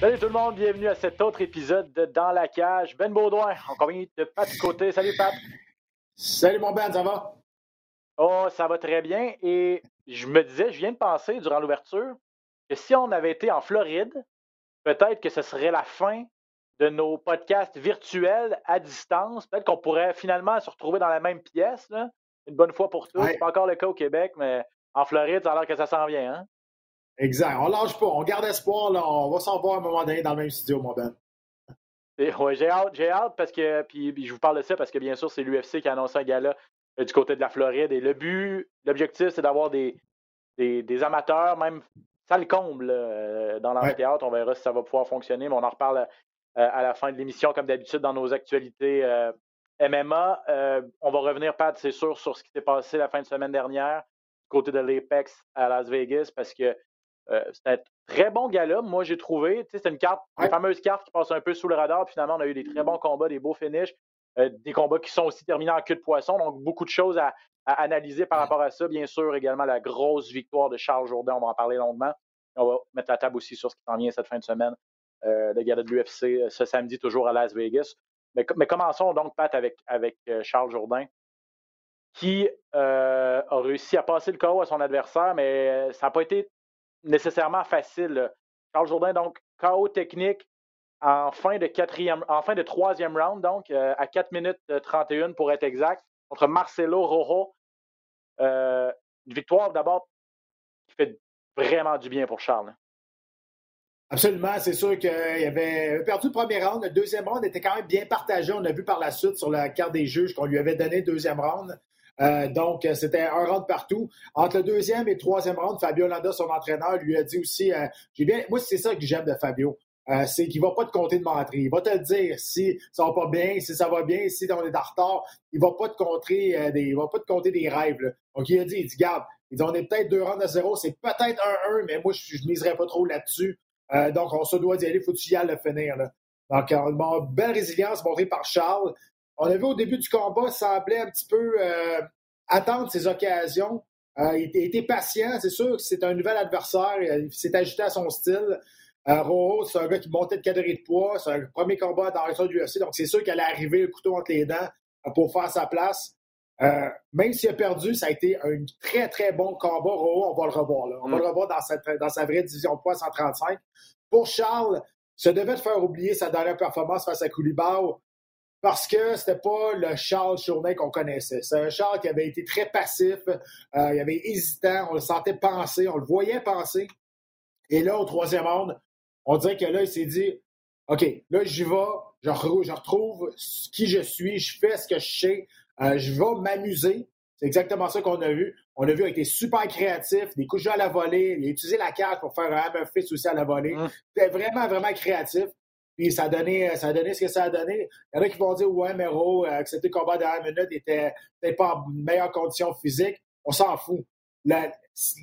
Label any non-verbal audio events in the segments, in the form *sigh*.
Salut tout le monde, bienvenue à cet autre épisode de Dans la cage. Ben Baudouin, en compagnie de Pat Côté. Salut Pat. Salut mon Ben, ça va? Oh, ça va très bien. Et je me disais, je viens de penser durant l'ouverture que si on avait été en Floride, peut-être que ce serait la fin de nos podcasts virtuels à distance. Peut-être qu'on pourrait finalement se retrouver dans la même pièce, là, une bonne fois pour tous. Ouais. C'est pas encore le cas au Québec, mais en Floride, ça a l'air que ça s'en vient. Hein? Exact. On lâche pas. On garde espoir. Là. On va s'en voir à un moment donné dans le même studio, mon Ben. Ouais, j'ai hâte, j'ai hâte parce que, puis, puis je vous parle de ça parce que bien sûr, c'est l'UFC qui a annoncé un gala euh, du côté de la Floride. Et le but, l'objectif, c'est d'avoir des, des, des amateurs, même ça le comble euh, dans l'amphithéâtre. On verra si ça va pouvoir fonctionner, mais on en reparle euh, à la fin de l'émission, comme d'habitude, dans nos actualités MMA. On va revenir, Pat, c'est sûr, sur ce qui s'est passé la fin de semaine dernière côté de l'Apex à Las Vegas parce que euh, c'était un très bon gala, moi j'ai trouvé. C'est une carte, Ouais. une fameuse carte qui passe un peu sous le radar. Puis finalement, on a eu des très bons combats, des beaux finishes, euh, des combats qui sont aussi terminés en queue de poisson. Donc, beaucoup de choses à, à analyser par rapport à ça. Bien sûr, également la grosse victoire de Charles Jourdain, on va en parler longuement. On va mettre la table aussi sur ce qui s'en vient cette fin de semaine. Euh, le gala de l'UFC euh, ce samedi, toujours à Las Vegas. Mais, mais commençons donc, Pat, avec, avec Charles Jourdain, qui euh, a réussi à passer le KO à son adversaire, mais euh, ça n'a pas été nécessairement facile. Charles Jourdain, donc, KO technique en fin de troisième round, donc, euh, à 4 minutes euh, 31 pour être exact, contre Marcelo Rojo. Une victoire d'abord qui fait vraiment du bien pour Charles. hein. Absolument. C'est sûr qu'il avait perdu le premier round. Le deuxième round était quand même bien partagé. On a vu par la suite sur la carte des juges qu'on lui avait donné le deuxième round. Euh, donc, euh, c'était un round partout. Entre le deuxième et le troisième round, Fabio Landa, son entraîneur, lui a dit aussi euh, Moi, c'est ça que j'aime de Fabio. C'est qu'il va pas te compter de mentir. Il va te dire si ça va pas bien, si ça va bien, si on est en retard. Il va pas te compter des, il va pas te compter des rêves. Donc, il a dit, il dit, garde, il dit, on est peut-être deux rounds à zéro, c'est peut-être un 1 mais moi, je, je miserais pas trop là-dessus. Donc, on se doit d'y aller, faut que tu y le finir. Donc, bon, belle résilience montrée par Charles. On a vu au début du combat, il semblait un petit peu euh, attendre ses occasions. Euh, il, était, patient, c'est sûr que c'est un nouvel adversaire. Il s'est ajouté à son style. Euh, Rojo, c'est un gars qui montait de calories de poids. C'est un premier combat dans l'histoire du UFC. Donc, c'est sûr qu'elle allait arriver le couteau entre les dents euh, pour faire sa place. Euh, même s'il a perdu, ça a été un très, très bon combat. Rojo, on va le revoir. Là. On va Mm. le revoir dans, cette, dans sa vraie division de poids 135. Pour Charles, ça devait te faire oublier sa dernière performance face à Koulibaly parce que c'était pas le Charles Jourdain qu'on connaissait. C'est un Charles qui avait été très passif, euh, il avait hésitant, on le sentait penser, on le voyait penser. Et là, au troisième round, on dirait que là, il s'est dit OK, là, j'y vais, je, re- je retrouve qui je suis, je fais ce que je sais, euh, je vais m'amuser. C'est exactement ça qu'on a vu. On a vu qu'il été super créatif, des coups de jeu à la volée, il a utilisé la cage pour faire un hammer fist aussi à la volée. Mm. C'était vraiment, vraiment créatif. Puis ça a, donné, ça a donné ce que ça a donné. Il y en a qui vont dire Ouais, mais Ro, euh, accepter le combat de dernière minute, il était peut-être pas en meilleure condition physique. On s'en fout.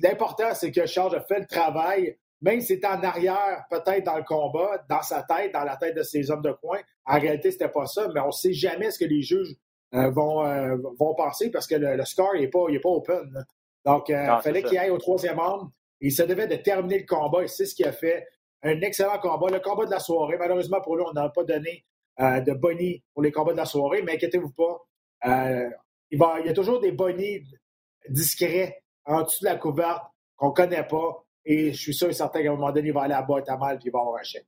L'important, c'est que Charles a fait le travail, même si c'était en arrière, peut-être dans le combat, dans sa tête, dans la tête de ses hommes de coin. En réalité, c'était pas ça, mais on sait jamais ce que les juges euh, vont, euh, vont penser parce que le, le score n'est pas, il est pas open. là. Donc, il Non, c'est fallait qu'il aille au troisième round. Il se devait de terminer le combat et c'est ce qu'il a fait. Un excellent combat. Le combat de la soirée. Malheureusement pour lui, on n'a pas donné euh, de bonnie pour les combats de la soirée, mais inquiétez-vous pas. Euh, il, va, il y a toujours des bonnies discrets en dessous de la couverte qu'on ne connaît pas. Et je suis sûr et certain qu'à un moment donné, il va aller à boîte à mal et il va avoir un chèque.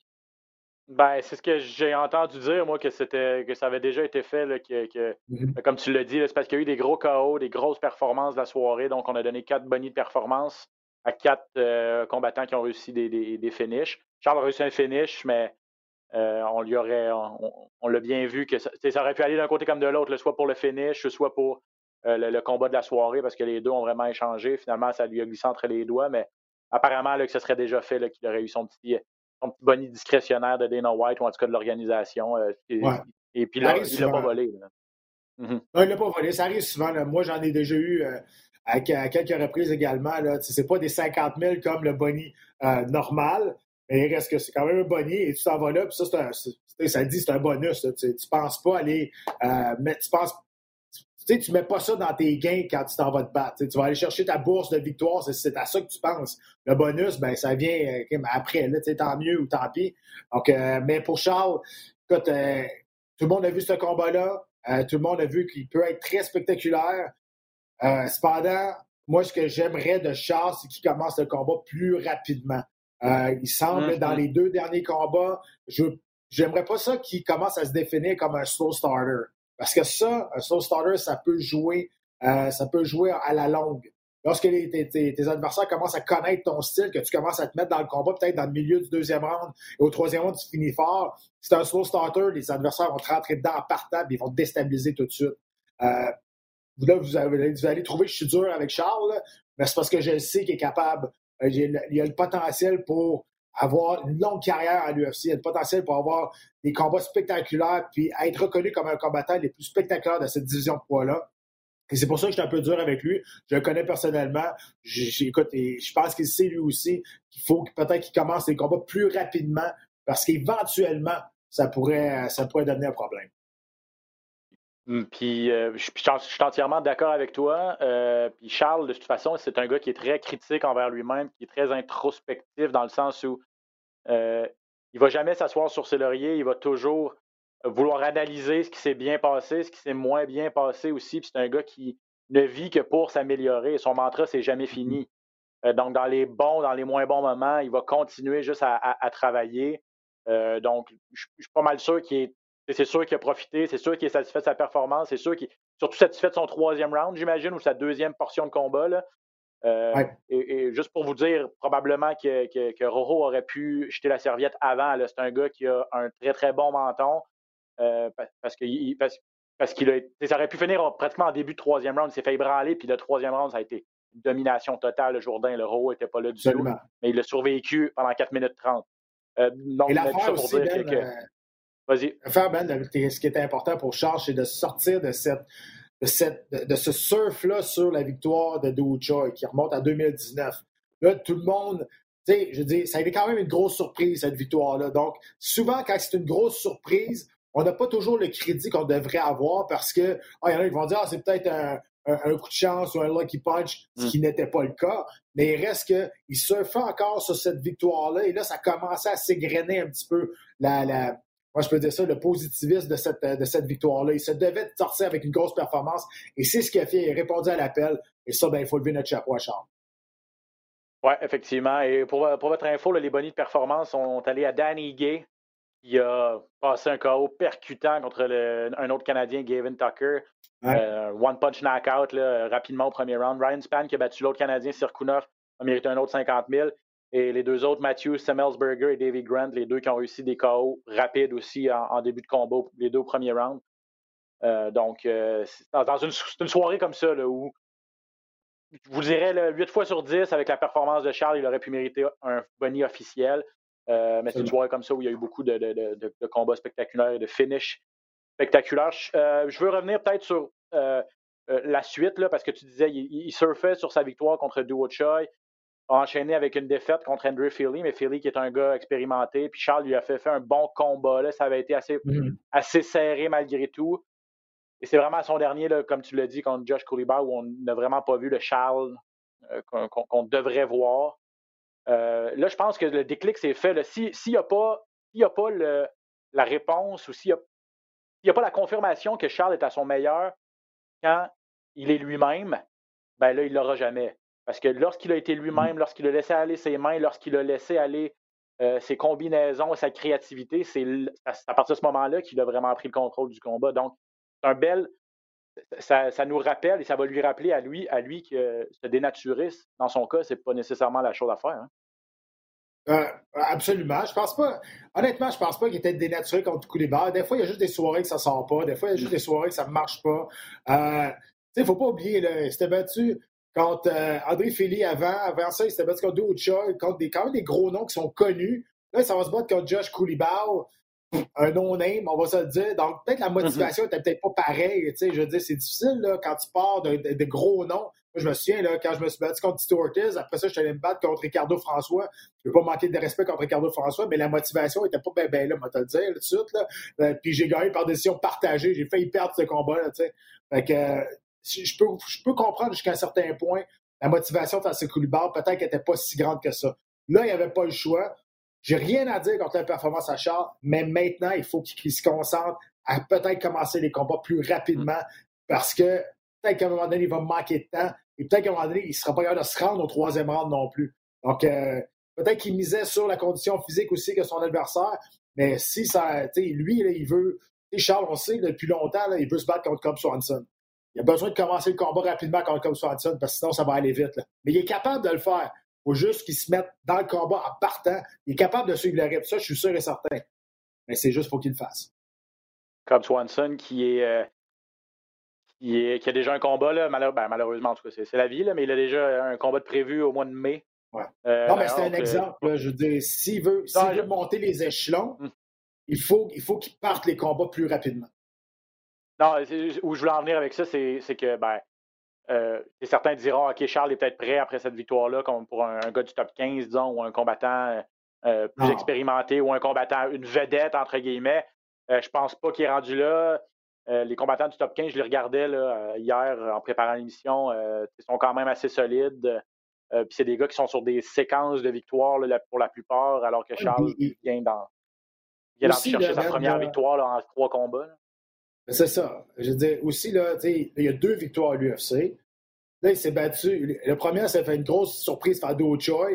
Ben, c'est ce que j'ai entendu dire, moi, que c'était que ça avait déjà été fait, là, que, que- Mhm. comme tu l'as dit, c'est parce qu'il y a eu des gros KO, des grosses performances de la soirée. Donc, on a donné quatre bonnies de performance à quatre euh, combattants qui ont réussi des, des, des finishes. Charles a réussi un finish, mais euh, on lui aurait, on, on l'a bien vu que ça, aurait pu aller d'un côté comme de l'autre, soit pour le finish, soit pour le, combat de la soirée parce que les deux ont vraiment échangé. Finalement, ça lui a glissé entre les doigts, mais apparemment là, que ce serait déjà fait qu'il aurait eu son petit, son petit bonnet discrétionnaire de Dana White ou en tout cas de l'organisation. et, puis là, il ne l'a pas volé. Non, il ne l'a pas volé. Ça arrive souvent. Moi, j'en ai déjà eu à, quelques reprises également. Ce n'est pas des 50 000 comme le bonnet normal, mais il reste que c'est quand même un bonnet et tu t'en vas là, puis ça, c'est ça dit c'est un bonus. Tu, ne penses pas aller euh, tu penses tu sais, tu mets pas ça dans tes gains quand tu t'en vas te battre. tu vas aller chercher ta bourse de victoire, c'est à ça que tu penses. Le bonus, ben ça vient euh, après, là, tant mieux ou tant pis. Donc, euh, mais pour Charles, écoute, tout le monde a vu ce combat-là. tout le monde a vu qu'il peut être très spectaculaire. Cependant, moi, ce que j'aimerais de Charles, c'est qu'il commence le combat plus rapidement. Euh, il semble, dans mm-hmm. les deux derniers combats, je j'aimerais pas ça qu'il commence à se définir comme un slow starter. Parce que ça, un slow starter, ça peut jouer, euh, ça peut jouer à la longue. Lorsque les, tes, adversaires commencent à connaître ton style, que tu commences à te mettre dans le combat, peut-être dans le milieu du deuxième round, et au troisième round, tu finis fort, c'est un slow starter, les adversaires vont te rentrer dedans en partant, ils vont te déstabiliser tout de suite. Euh, là, vous, allez trouver que je suis dur avec Charles, mais c'est parce que je sais qu'il est capable euh, il a le potentiel pour avoir une longue carrière à l'UFC. Il a le potentiel pour avoir des combats spectaculaires puis être reconnu comme un combattant les plus spectaculaires de cette division de poids-là. Et c'est pour ça que je suis un peu dur avec lui. Je le connais personnellement. J'écoute, et je pense qu'il sait lui aussi qu'il faut peut-être qu'il commence les combats plus rapidement parce qu'éventuellement, ça pourrait, ça pourrait devenir un problème. Hum, puis euh, je, suis entièrement d'accord avec toi. Euh, puis Charles, de toute façon, c'est un gars qui est très critique envers lui-même, qui est très introspectif dans le sens où euh, il va jamais s'asseoir sur ses lauriers, il va toujours vouloir analyser ce qui s'est bien passé, ce qui s'est moins bien passé aussi. Puis c'est un gars qui ne vit que pour s'améliorer. Son mantra, c'est jamais mm-hmm. fini. donc, dans les bons, dans les moins bons moments, il va continuer juste à, travailler. donc, je, je suis pas mal sûr qu'il est c'est sûr qu'il a profité, c'est sûr qu'il est satisfait de sa performance, c'est sûr qu'il est surtout satisfait de son troisième round, j'imagine, ou sa deuxième portion de combat. Là. Euh, et, juste pour vous dire, probablement que, que, Rojo aurait pu jeter la serviette avant. C'est un gars qui a un très, très bon menton. Euh, parce qu'il parce, parce qu'il a ça aurait pu finir pratiquement en début de troisième round. Il s'est fait ébranler, puis le troisième round, ça a été une domination totale. Le Jourdain, le Rojo n'était pas là du tout. Mais il a survécu pendant 4 minutes 30. Euh, et l'affaire aussi, ben, Vas-y. Faire, Ben, ce qui est important pour Charles, c'est de sortir de cette de, cette, de, ce surf-là sur la victoire de Do Choi qui remonte à 2019. Là, tout le monde, tu sais, je dis, ça a été quand même une grosse surprise, cette victoire-là. Donc, souvent, quand c'est une grosse surprise, on n'a pas toujours le crédit qu'on devrait avoir parce que, ah, il y en a qui vont dire, ah, c'est peut-être un, coup de chance ou un lucky punch, ce mm. qui n'était pas le cas. Mais il reste qu'il surfait encore sur cette victoire-là et là, ça commençait à s'égrener un petit peu la, la, moi, je peux dire ça, le positivisme de cette, de cette victoire-là. Il se devait sortir avec une grosse performance et c'est ce qu'il a fait. Il a répondu à l'appel et ça, ben, il faut lever notre chapeau à Charles. Oui, effectivement. Et pour, pour votre info, les bonnies de performance sont allés à Danny Gay, qui a passé un KO percutant contre un autre Canadien, Gavin Tucker. Euh, one punch knockout rapidement au premier round. Ryan Span qui a battu l'autre Canadien, Sirkunov, a mérité un autre 50 000. Et les deux autres, Matthew Semmelsberger et David Grant, les deux qui ont réussi des KO rapides aussi en, début de combat, les deux premiers rounds. Euh, donc, euh, dans une, une, soirée comme ça, là, où je vous dirais 8 fois sur 10, avec la performance de Charles, il aurait pu mériter un bonnie officiel. Euh, mais c'est une soirée comme ça où il y a eu beaucoup de, combats spectaculaires et de finish spectaculaires. je veux revenir peut-être sur la suite, là, parce que tu disais, il, surfait sur sa victoire contre Duo Choi a enchaîné avec une défaite contre Andrew Feely, mais Feely qui est un gars expérimenté. Puis Charles lui a fait, fait un bon combat. Là. Ça avait été assez, mm-hmm. assez serré malgré tout. Et c'est vraiment son dernier, là, comme tu l'as dit, contre Josh Koulibar, où on n'a vraiment pas vu le Charles euh, qu'on devrait voir. Euh, là, je pense que le déclic s'est fait. S'il n'y a pas, a pas le, la réponse ou s'il n'y a, a, pas la confirmation que Charles est à son meilleur quand il est lui-même, ben là, il ne l'aura jamais. Parce que lorsqu'il a été lui-même, lorsqu'il a laissé aller ses mains, lorsqu'il a laissé aller euh, ses combinaisons, sa créativité, c'est à partir de ce moment-là qu'il a vraiment pris le contrôle du combat. Donc, c'est un bel. Ça, nous rappelle et ça va lui rappeler à lui, à lui que se dénaturer, dans son cas, c'est pas nécessairement la chose à faire. Hein. Euh, absolument. Je pense pas. Honnêtement, je pense pas qu'il était dénaturé contre barres. Des fois, il y a juste des soirées que ça sort pas. Des fois, il y a juste des soirées que ça ne marche pas. Euh, il ne faut pas oublier, là, il s'était battu contre euh, André Philly avant. Avant ça, il s'était battu contre Doucha, contre des, quand même des gros noms qui sont connus. Là, ça va se battre contre Josh Koulibaly, un no-name, on va se le dire. Donc, peut-être la motivation n'était peut-être pas pareille. Je veux dire, c'est difficile là, quand tu pars de, gros noms. Moi, je me souviens, là, quand je me suis battu contre Tito Ortiz, après ça, je suis allé me battre contre Ricardo François. Je ne veux pas manquer de respect contre Ricardo François, mais la motivation n'était pas bien ben là, moi, te le dire, tout de suite. Là. Euh, puis j'ai gagné par décision partagée. J'ai failli perdre ce combat-là, tu sais. Fait que, euh, je peux, comprendre jusqu'à un certain point la motivation face à Koulibaly, peut-être qu'elle n'était pas si grande que ça. Là, il n'y avait pas le choix. J'ai rien à dire contre la performance à Charles, mais maintenant, il faut qu'il se concentre à peut-être commencer les combats plus rapidement parce que peut-être qu'à un moment donné, il va manquer de temps et peut-être qu'à un moment donné, il ne sera pas capable de se rendre au troisième round non plus. Donc, euh, peut-être qu'il misait sur la condition physique aussi que son adversaire, mais si ça, lui, il veut, Charles, on sait depuis longtemps, il veut se battre contre Cobb Swanson. Il a besoin de commencer le combat rapidement contre Cobb Swanson parce que sinon, ça va aller vite. Mais il est capable de le faire. Il faut juste qu'il se mette dans le combat en partant. Il est capable de suivre le rythme. Ça, je suis sûr et certain. Mais c'est juste pour qu'il le fasse. Cobb Swanson qui est, euh, qui est, qui a déjà un combat, là, ben, malheureusement, en tout cas, c'est la vie, là, mais il a déjà un combat de prévu au mois de mai. Ouais. Euh, non, mais c'est un exemple. je veux dire, s'il veut, veut monter les échelons, hum. il faut, il faut qu'il parte les combats plus rapidement. Non, où je voulais en venir avec ça, c'est que ben, euh, certains diront OK, Charles est peut-être prêt après cette victoire-là, comme pour un, gars du top 15, disons, ou un combattant euh, plus expérimenté, ou un combattant, une vedette, entre guillemets. Euh, je pense pas qu'il est rendu là. les combattants du top 15, je les regardais là, hier en préparant l'émission, ils sont quand même assez solides. Puis c'est des gars qui sont sur des séquences de victoires pour la plupart, alors que Charles vient dans, vient chercher sa première victoire en trois combats. C'est ça. Je veux dire, aussi, là, il y a deux victoires à l'UFC. Là, il s'est battu. Le premier, ça fait une grosse surprise par Do Choi.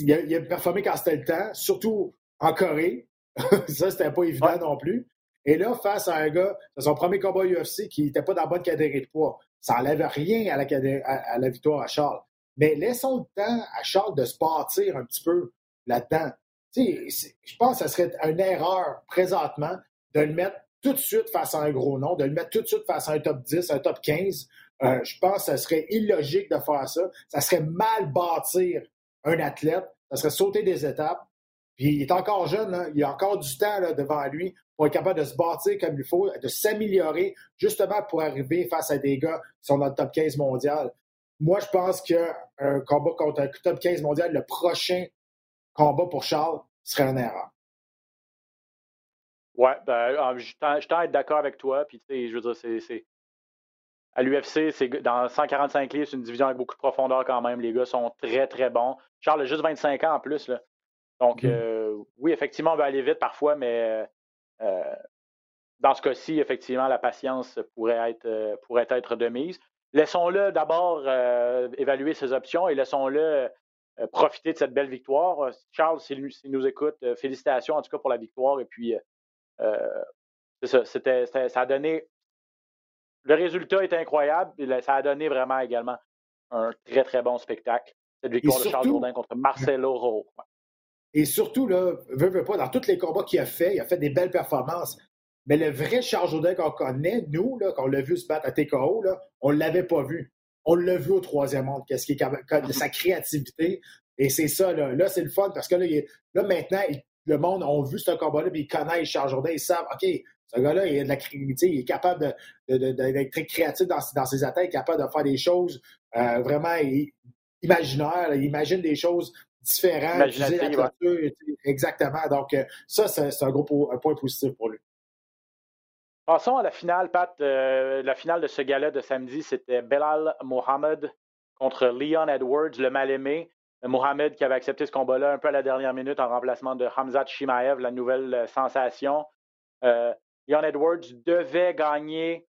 Il a, il a, performé quand c'était le temps, surtout en Corée. *laughs* ça, c'était pas évident non plus. Et là, face à un gars, c'est son premier combat UFC qui n'était pas dans la bonne catégorie de poids. Ça n'enlève rien à la, à, la, victoire à Charles. Mais laissons le temps à Charles de se bâtir un petit peu là-dedans. Je pense que ce serait une erreur présentement de le mettre tout de suite face à un gros nom, de le mettre tout de suite face à un top 10, un top 15, euh, je pense que ce serait illogique de faire ça. Ça serait mal bâtir un athlète. Ça serait sauter des étapes. Puis il est encore jeune, hein. il a encore du temps là, devant lui pour être capable de se bâtir comme il faut, de s'améliorer, justement pour arriver face à des gars qui sont dans le top 15 mondial. Moi, je pense qu'un combat contre un top 15 mondial, le prochain combat pour Charles serait une erreur. Ouais, ben, je tends à être d'accord avec toi. Puis, tu sais, je veux dire, c'est. À l'UFC, c'est dans 145 livres, c'est une division avec beaucoup de profondeur quand même. Les gars sont très, très bons. Charles a juste 25 ans en plus. Là. Donc, mmh. euh, oui, effectivement, on va aller vite parfois, mais euh, dans ce cas-ci, effectivement, la patience pourrait être, euh, pourrait être de mise. Laissons-le d'abord évaluer ses options et laissons-le profiter de cette belle victoire. Charles, s'il nous écoute, félicitations en tout cas pour la victoire. Et puis, euh, ça, c'était, ça a donné. Le résultat est incroyable. Ça a donné vraiment également un très, très bon spectacle. Cette victoire de Charles Jourdain contre Marcelo Rowe. Et surtout, là, veut, veut pas, dans tous les combats qu'il a fait, il a fait des belles performances. Mais le vrai Charles Jourdain qu'on connaît, nous, là, qu'on l'a vu se battre à TKO, là, on ne l'avait pas vu. On l'a vu au troisième monde, qu'est-ce qui est de *laughs* sa créativité. Et c'est ça, là, là c'est le fun parce que là, il là maintenant, il le monde a vu ce combat-là, puis ils connaissent Charles Jourdain, ils savent, OK, ce gars-là, il, a de la, il est capable d'être très créatif dans, ses attaques, capable de faire des choses euh, vraiment imaginaires, il imagine des choses différentes. Exactement. Donc, euh, ça, c'est un gros point positif pour lui. Passons à la finale, Pat. Euh, la finale de ce gala de samedi, c'était Belal Mohamed contre Leon Edwards, le mal-aimé. Mohamed qui avait accepté ce combat-là un peu à la dernière minute en remplacement de Hamzat Shimaev, la nouvelle euh, sensation. Euh, Leon Edwards devait gagner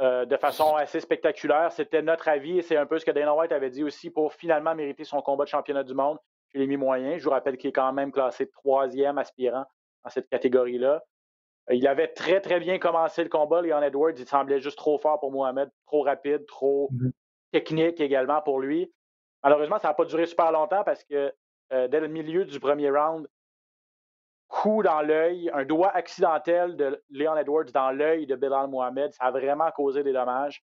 euh, de façon assez spectaculaire. C'était notre avis et c'est un peu ce que Dana White avait dit aussi pour finalement mériter son combat de championnat du monde chez les mi-moyens. Je vous rappelle qu'il est quand même classé troisième aspirant dans cette catégorie-là. Il avait très, très bien commencé le combat. Leon Edwards, il semblait juste trop fort pour Mohamed, trop rapide, trop mm-hmm. technique également pour lui. Malheureusement, ça n'a pas duré super longtemps parce que euh, dès le milieu du premier round, coup dans l'œil, un doigt accidentel de Leon Edwards dans l'œil de Bilal Mohamed, ça a vraiment causé des dommages.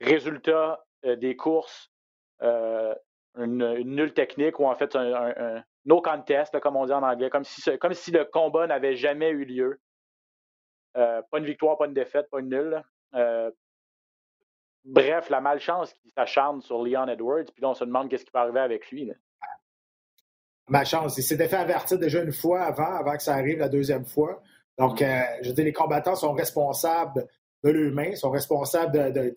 résultat des courses, une, nulle technique ou en fait un, no contest, comme on dit en anglais, comme si le combat n'avait jamais eu lieu. pas une victoire, pas une défaite, pas une nulle. Bref, la malchance qui s'acharne sur Leon Edwards, puis là, on se demande qu'est-ce qui va arriver avec lui. Malchance. Il s'était fait avertir déjà une fois avant, avant que ça arrive la deuxième fois. Donc, mm. je dis, les combattants sont responsables de l'humain, sont responsables de,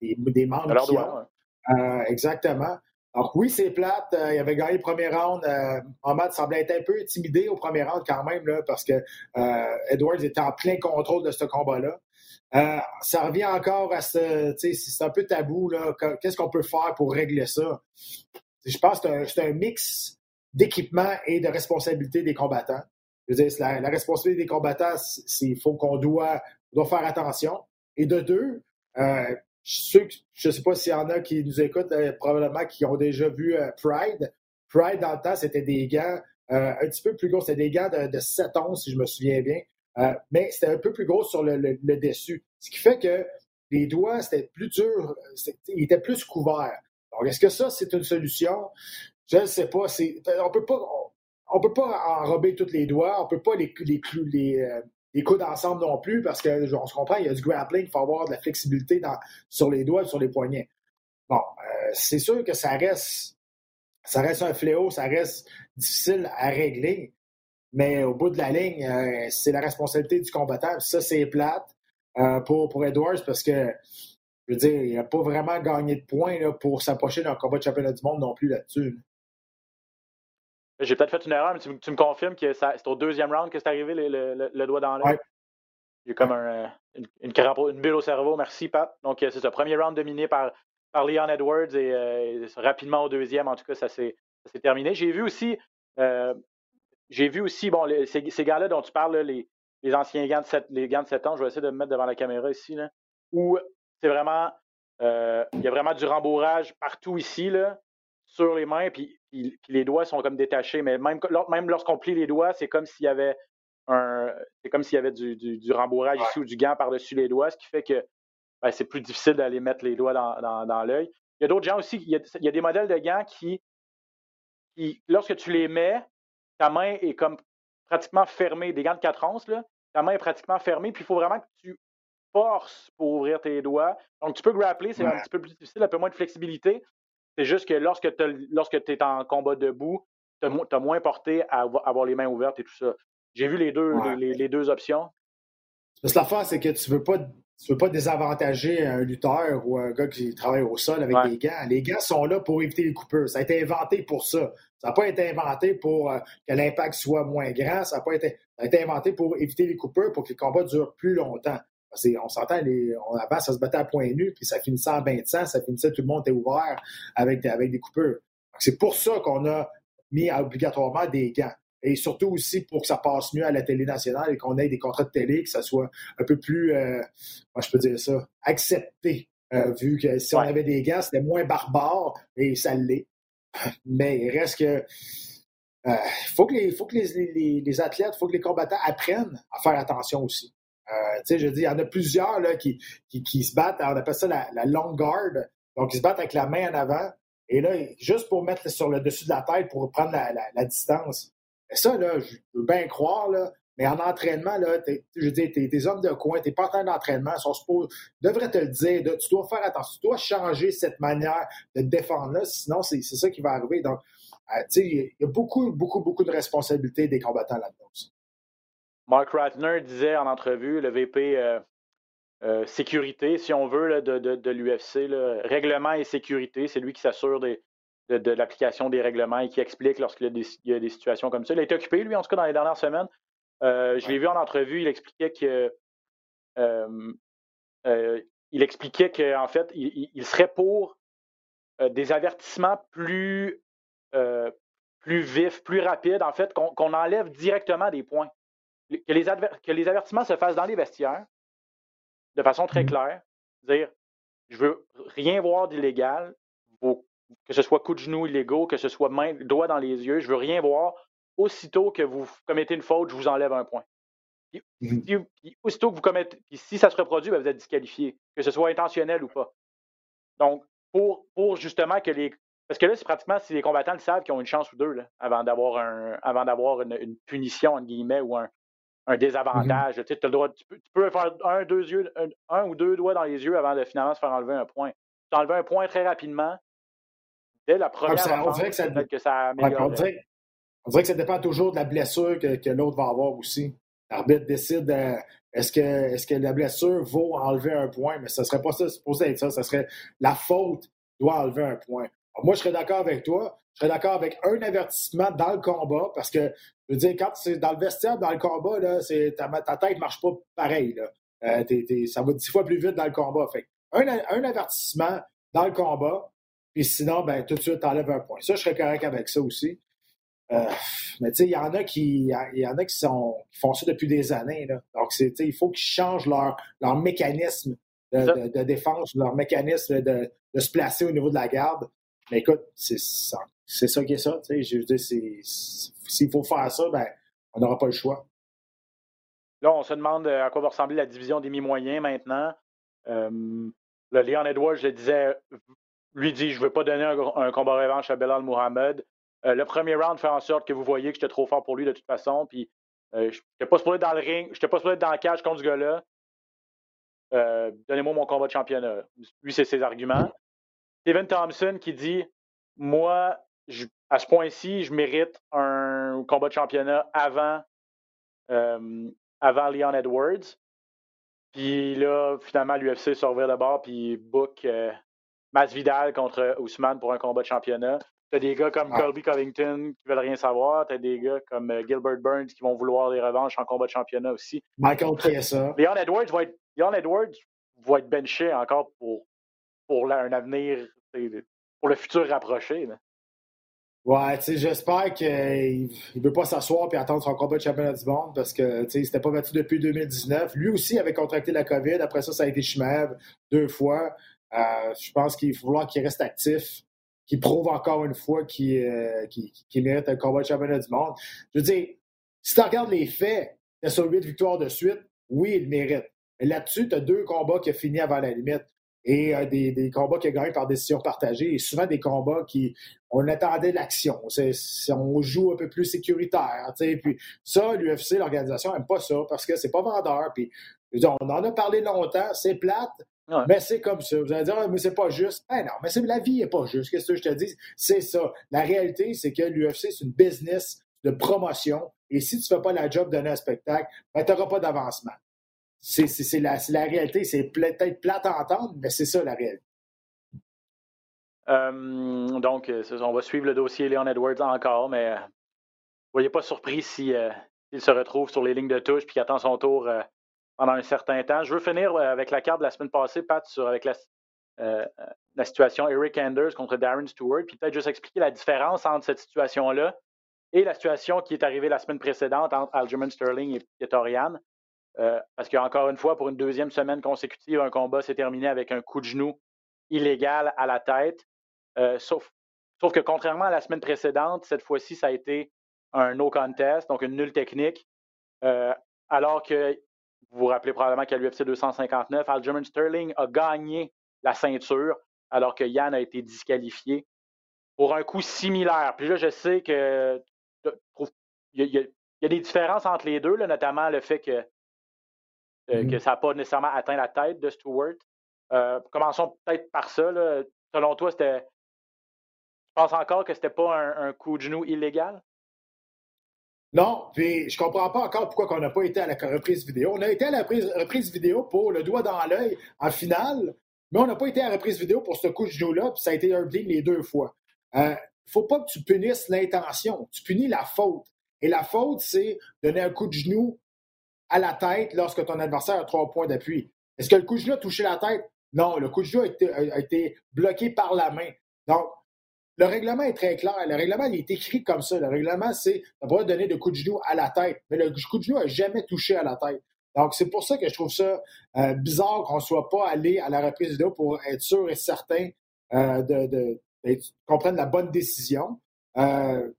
des, membres euh, exactement. Donc oui, c'est plate. Euh, il avait gagné le premier round. Euh, Ahmad semblait être un peu intimidé au premier round quand même, là, parce que Edwards était en plein contrôle de ce combat-là. Ça revient encore à ce. C'est un peu tabou. Qu'est-ce qu'on peut faire pour régler ça? Je pense que c'est un, mix d'équipement et de responsabilité des combattants. Je veux dire, la, responsabilité des combattants, qu'il faut qu'on doit, doit faire attention. Et de deux, je ne sais pas s'il y en a qui nous écoutent, euh, probablement qui ont déjà vu euh, Pride. Pride, dans le temps, c'était des gants euh, un petit peu plus gros. C'était des gants de, 7 onces, si je me souviens bien. Mais c'était un peu plus gros sur le, dessus. Ce qui fait que les doigts, c'était plus dur, ils étaient plus couverts. Donc, est-ce que ça, c'est une solution? Je ne sais pas. On peut pas. On, peut pas enrober tous les doigts, on peut pas les, les, les, les coudes ensemble non plus, parce que on se comprend, il y a du grappling, il faut avoir de la flexibilité sur les doigts et sur les poignets. Bon, euh, c'est sûr que ça reste, ça reste un fléau, ça reste difficile à régler, mais au bout de la ligne, euh, c'est la responsabilité du combattant. Ça, c'est plate euh, pour, pour Edwards parce que, je veux dire, il n'a pas vraiment gagné de points pour s'approcher d'un combat de championnat du monde non plus là-dessus. J'ai peut-être fait une erreur, mais tu, me confirmes que c'est au deuxième round que c'est arrivé le, doigt dans l'œil? A comme un, une, une, bulle au cerveau. Merci, Pat. Donc, euh, c'est ce premier round dominé par, par Leon Edwards et euh, rapidement au deuxième, en tout cas, ça s'est terminé. J'ai vu aussi, euh, j'ai vu aussi, bon, ces, ces gars-là dont tu parles, les, les anciens gants de 7, les gants de 7 ans, je vais essayer de me mettre devant la caméra ici, là, où c'est vraiment, il y a vraiment du rembourrage partout ici, là, sur les mains, puis, les doigts sont comme détachés. Mais même, même lorsqu'on plie les doigts, c'est comme s'il y avait un. C'est comme s'il y avait du, du, rembourrage ici ou du gant par-dessus les doigts, ce qui fait que ben, c'est plus difficile d'aller mettre les doigts dans, dans, l'œil. Il y a d'autres gens aussi, il y a, des modèles de gants qui, qui, lorsque tu les mets, ta main est comme pratiquement fermée. Des gants de 4 onces, là, ta main est pratiquement fermée, puis il faut vraiment que tu forces pour ouvrir tes doigts. Donc, tu peux grappler, c'est un petit peu plus difficile, un peu moins de flexibilité, c'est juste que lorsque tu es en combat debout, tu as, moins porté à avoir les mains ouvertes et tout ça. J'ai vu les deux, les, deux options. Parce que l'affaire, c'est que tu ne veux, pas, veux pas désavantager un lutteur ou un gars qui travaille au sol avec des gants. Les gants sont là pour éviter les coupures. Ça a été inventé pour ça. Ça n'a pas été inventé pour euh, que l'impact soit moins grand. Ça a, pas été, ça a été inventé pour éviter les coupures, pour que le combat dure plus longtemps on s'entend, on, avant, ça se battait à point nu, puis ça finissait en 20 ça finissait, tout le monde était ouvert avec, avec des coupures. C'est pour ça qu'on a mis obligatoirement des gants. Et surtout aussi pour que ça passe mieux à la télé nationale et qu'on ait des contrats de télé, que ça soit un peu plus, euh, moi je peux dire ça, accepté. Euh, vu que si on avait des gants, c'était moins barbare et ça l'est. Mais il reste que il euh, faut que, les, faut que les, les athlètes, il faut que les combattants apprennent à faire attention aussi. Tu sais, je dis, il y en a plusieurs là, qui, qui, se battent, on appelle ça la, la long guard. Donc, ils se battent avec la main en avant. Et là, juste pour mettre sur le dessus de la tête pour prendre la, la, distance. Ça, là, je peux bien croire, là, mais en entraînement, là, je dis, tes, hommes de coin, tes partenaires d'entraînement sont supposés, devraient te le dire. tu dois faire attention, tu dois changer cette manière de te défendre-là, sinon c'est ça qui va arriver. Donc, euh, tu sais, il y a beaucoup, beaucoup, beaucoup de responsabilités des combattants là-dedans. Mark Ratner disait en entrevue, le VP euh, euh, sécurité, si on veut, de, de, l'UFC, règlement et sécurité, c'est lui qui s'assure de, l'application des règlements et qui explique lorsqu'il y, a des situations comme ça. Il a été occupé, lui, en tout cas, dans les dernières semaines. Euh, je l'ai vu en entrevue, il expliquait que il expliquait qu'en fait, il, serait pour des avertissements plus, plus vifs, plus rapides, en fait, qu'on enlève directement des points que les, que les avertissements se fassent dans les vestiaires de façon très mmh claire. Dire, je veux rien voir d'illégal, que ce soit coup de genou illégaux, que ce soit main, doigt dans les yeux, je veux rien voir. Aussitôt que vous commettez une faute, je vous enlève un point. Mhm. aussitôt que vous commettez, si ça se reproduit, ben, vous êtes disqualifié, que ce soit intentionnel ou pas. Donc, pour, pour justement que les. Parce que là, c'est pratiquement si les combattants le savent qu'ils ont une chance ou deux là, avant d'avoir un avant d'avoir une, punition, entre guillemets, ou un, un désavantage. tu, le droit, tu, peux, faire un, deux yeux, un, ou deux doigts dans les yeux avant de finalement se faire enlever un point. Tu enlever un point très rapidement. Dès la première ça, on dirait que ça, que ça on, dirait, on, dirait, que ça dépend toujours de la blessure que, que l'autre va avoir aussi. L'arbitre décide euh, est-ce que, est que la blessure vaut enlever un point, mais ce ne serait pas ça, supposé être ça. Ce serait la faute doit enlever un point. moi, je serais d'accord avec toi. Je serais d'accord avec un avertissement dans le combat parce que, je veux dire, quand c'est dans le vestiaire, dans le combat, là, ta, ta tête ne marche pas pareil. Là. Euh, ça va dix fois plus vite dans le combat. Fait. Un, un avertissement dans le combat, puis sinon, ben, tout de suite, tu enlèves un point. Ça, je serais correct avec ça aussi. Euh, mais tu sais, il y en a qui, y en a qui, sont, font ça depuis des années. Là. Donc, il faut qu'ils changent leur, leur mécanisme de, défense, leur mécanisme de, se placer au niveau de la garde. Mais écoute, c'est ça, c'est ça qui est ça. Je veux dire, s'il faut faire ça, ben, on n'aura pas le choix. Là, on se demande euh, à quoi va ressembler la division des mi-moyens maintenant. Euh, le Leon Edwards, je le disais, lui dit je ne veux pas donner un, combat revanche à Belal Mohamed. Euh, le premier round fait en sorte que vous voyez que j'étais trop fort pour lui de toute façon. Puis euh, je n'étais pas supposé dans le ring, je n'étais pas supposé être dans la cage contre ce gars-là. Euh, donnez-moi mon combat de championnat. Lui, c'est ses arguments. Steven Thompson qui dit Moi, à ce point-ci, je mérite un combat de championnat avant, avant Leon Edwards. Puis là, finalement, l'UFC se revient de bord puis book Masvidal contre Ousmane pour un combat de championnat. T'as des gars comme ah. Colby Covington qui veulent rien savoir. T'as des gars comme euh, Gilbert Burns qui vont vouloir des revanches en combat de championnat aussi. Michael ça. Leon Edwards va être, Leon Edwards va être benché encore pour, pour un avenir, pour le futur rapproché. Ouais, tu sais, j'espère qu'il ne veut pas s'asseoir et attendre son combat de championnat du monde parce que, tu sais, c'était pas battu depuis 2019. Lui aussi avait contracté la COVID. Après ça, ça a été Schmev deux fois. Euh, je pense qu'il faut falloir qu'il reste actif qui prouve encore une fois qu'il euh, mérite un combat de championnat du monde. Je veux dire, si tu regardes les faits, il a sur huit victoires de suite, oui, il mérite. Mais là-dessus, tu as deux combats qui ont fini avant la limite et euh, des, combats qui ont gagné par décision partagée et souvent des combats qui on attendait l'action. On joue un peu plus sécuritaire. Puis ça, l'UFC, l'organisation, n'aime pas ça parce que c'est pas vendeur. Puis, on en a parlé longtemps, c'est plate, mais c'est comme ça. Vous allez dire, ah, mais c'est pas juste. Ben non, mais la vie n'est pas juste. Qu'est-ce que je te dis? C'est ça. La réalité, c'est que l'UFC, c'est une business de promotion. Et si tu ne fais pas la job d'un spectacle, ben, tu n'auras pas d'avancement. C'est la, la, réalité. C'est peut-être plate à entendre, mais c'est ça la réalité. Euh, donc, euh, on va suivre le dossier Leon Edwards encore, mais euh, voyez pas surpris s'il si, se retrouve sur les lignes de touche et qu'il attend son tour pendant un certain temps. Je veux finir euh, avec la carte de la semaine passée, Pat, sur, avec la, euh, la situation Eric Anders contre Darren Stewart, puis peut-être juste expliquer la différence entre cette situation-là et la situation qui est arrivée la semaine précédente entre Aljamain Sterling et Petorian. Euh, parce qu'encore une fois, pour une deuxième semaine consécutive, un combat s'est terminé avec un coup de genou illégal à la tête. sauf, sauf que contrairement à la semaine précédente, cette fois-ci, ça a été un no contest, donc une nulle technique. alors que vous vous rappelez probablement qu'à l'UFC 259, Aljamain Sterling a gagné la ceinture alors que Yann a été disqualifié pour un coup similaire. Puis là, je sais que il y, a, des différences entre les deux, notamment le fait que, euh, mm-hmm. que ça n'a pas nécessairement atteint la tête de Stewart. Euh, commençons peut-être par ça. Selon toi, c'était. Tu penses encore que c'était pas un, coup de genou illégal? Non, puis je comprends pas encore pourquoi on n'a pas été à la reprise vidéo. On a été à la reprise, vidéo pour le doigt dans l'œil en finale, mais on n'a pas été à la reprise vidéo pour ce coup de genou-là, puis ça a été bleed les deux fois. Il euh, faut pas que tu punisses l'intention, tu punis la faute. Et la faute, c'est donner un coup de genou à la tête lorsque ton adversaire a trois points d'appui. Est-ce que le coup de genou a touché la tête? Non, le coup de genou a été, a été bloqué par la main. Donc, le règlement est très clair. Le règlement il est écrit comme ça. Le règlement, c'est ne pas donner de coup de genou à la tête. Mais le coup de genou n'a jamais touché à la tête. Donc, c'est pour ça que je trouve ça euh, bizarre qu'on ne soit pas allé à la reprise vidéo pour être sûr et certain euh, de, qu'on prenne la bonne décision. Euh,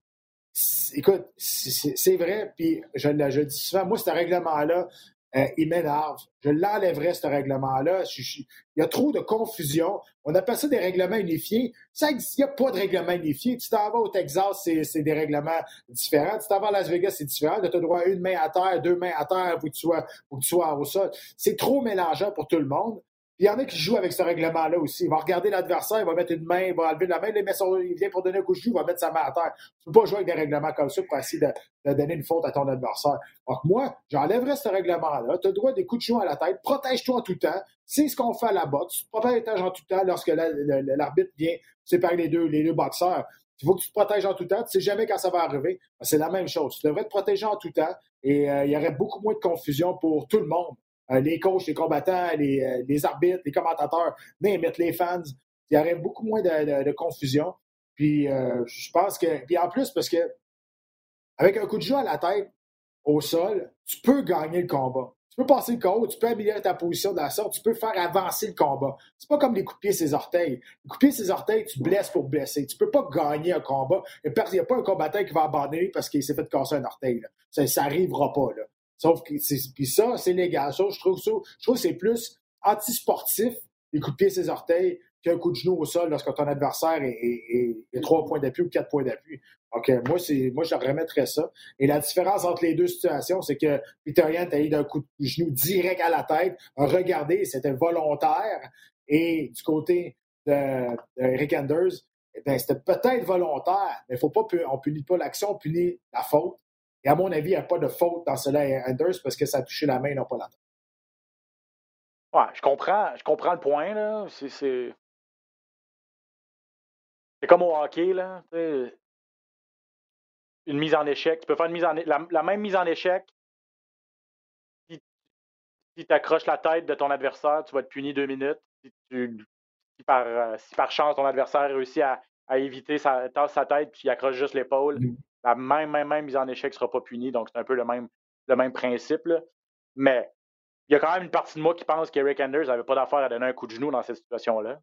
écoute, c'est vrai, puis je, je le dis souvent, moi, ce règlement-là, euh, il m'énerve. Je l'enlèverais, ce règlement-là. Il y a trop de confusion. On appelle ça des règlements unifiés. Ça, il n'y a pas de règlement unifié. Tu t'en vas au Texas, c'est des règlements différents. Tu t'en vas à Las Vegas, c'est différent. Tu as droit à une main à terre, deux mains à terre, pour que tu sois, pour que tu sois au sol. C'est trop mélangeant pour tout le monde. Il y en a qui jouent avec ce règlement-là aussi. Il va regarder l'adversaire, il va mettre une main, il va enlever la main, il, vient pour donner un coup de joue, il va mettre sa main à terre. Tu peux pas jouer avec des règlements comme ça pour essayer de, donner une faute à ton adversaire. Donc moi, j'enlèverais ce règlement-là. Tu as le droit des coups de joue à la tête. Protège-toi en tout temps. C'est ce qu'on fait à la boxe. Protèges en tout temps lorsque l'arbitre vient séparer les deux, les deux boxeurs. Il faut que tu te protèges en tout temps. Tu ne sais jamais quand ça va arriver. C'est la même chose. Tu devrais te protéger en tout temps et euh, il y aurait beaucoup moins de confusion pour tout le monde. Euh, les coachs, les combattants, euh, les, arbitres, les commentateurs, les fans. Il y aurait beaucoup moins de, confusion. Puis euh, je pense que. Puis en plus, parce que avec un coup de jeu à la tête au sol, tu peux gagner le combat. Tu peux passer le combat, tu peux améliorer ta position de la sorte, tu peux faire avancer le combat. C'est pas comme les coups ses orteils. Les coups ses orteils, tu blesses pour blesser. Tu peux pas gagner un combat. Il n'y a pas un combattant qui va abandonner parce qu'il s'est fait casser un orteil. Ça n'arrivera pas. Là. Sauf que puis ça, c'est légal. Ça, je trouve ça, je trouve que c'est plus antisportif, les coups de pied ses orteils, qu'un coup de genou au sol lorsque ton adversaire est, trois points d'appui ou quatre points d'appui. Donc, euh, moi, c'est, moi, je remettrais ça. Et la différence entre les deux situations, c'est que Peter Yan a eu d'un coup de genou direct à la tête, a regardé, c'était volontaire. Et du côté de, Rick Anders, eh c'était peut-être volontaire, mais faut pas, on punit pas l'action, on punit la faute. Et à mon avis, il n'y a pas de faute dans cela Anders parce que ça a touché la main, non pas la tête. Ouais, je comprends, je comprends le point. Là. C'est, c'est... comme au hockey, là. Une mise en échec. Tu peux faire une mise en la, même mise en échec. Si, tu accroches la tête de ton adversaire, tu vas être puni deux minutes. Si, tu, par, si par chance ton adversaire réussit à, à éviter sa, sa tête puis il accroche juste l'épaule, mm la même, même, même mise en échec ne sera pas punie. Donc, c'est un peu le même, le même principe. Mais il y a quand même une partie de moi qui pense qu'Eric Anders n'avait pas d'affaire à donner un coup de genou dans cette situation-là.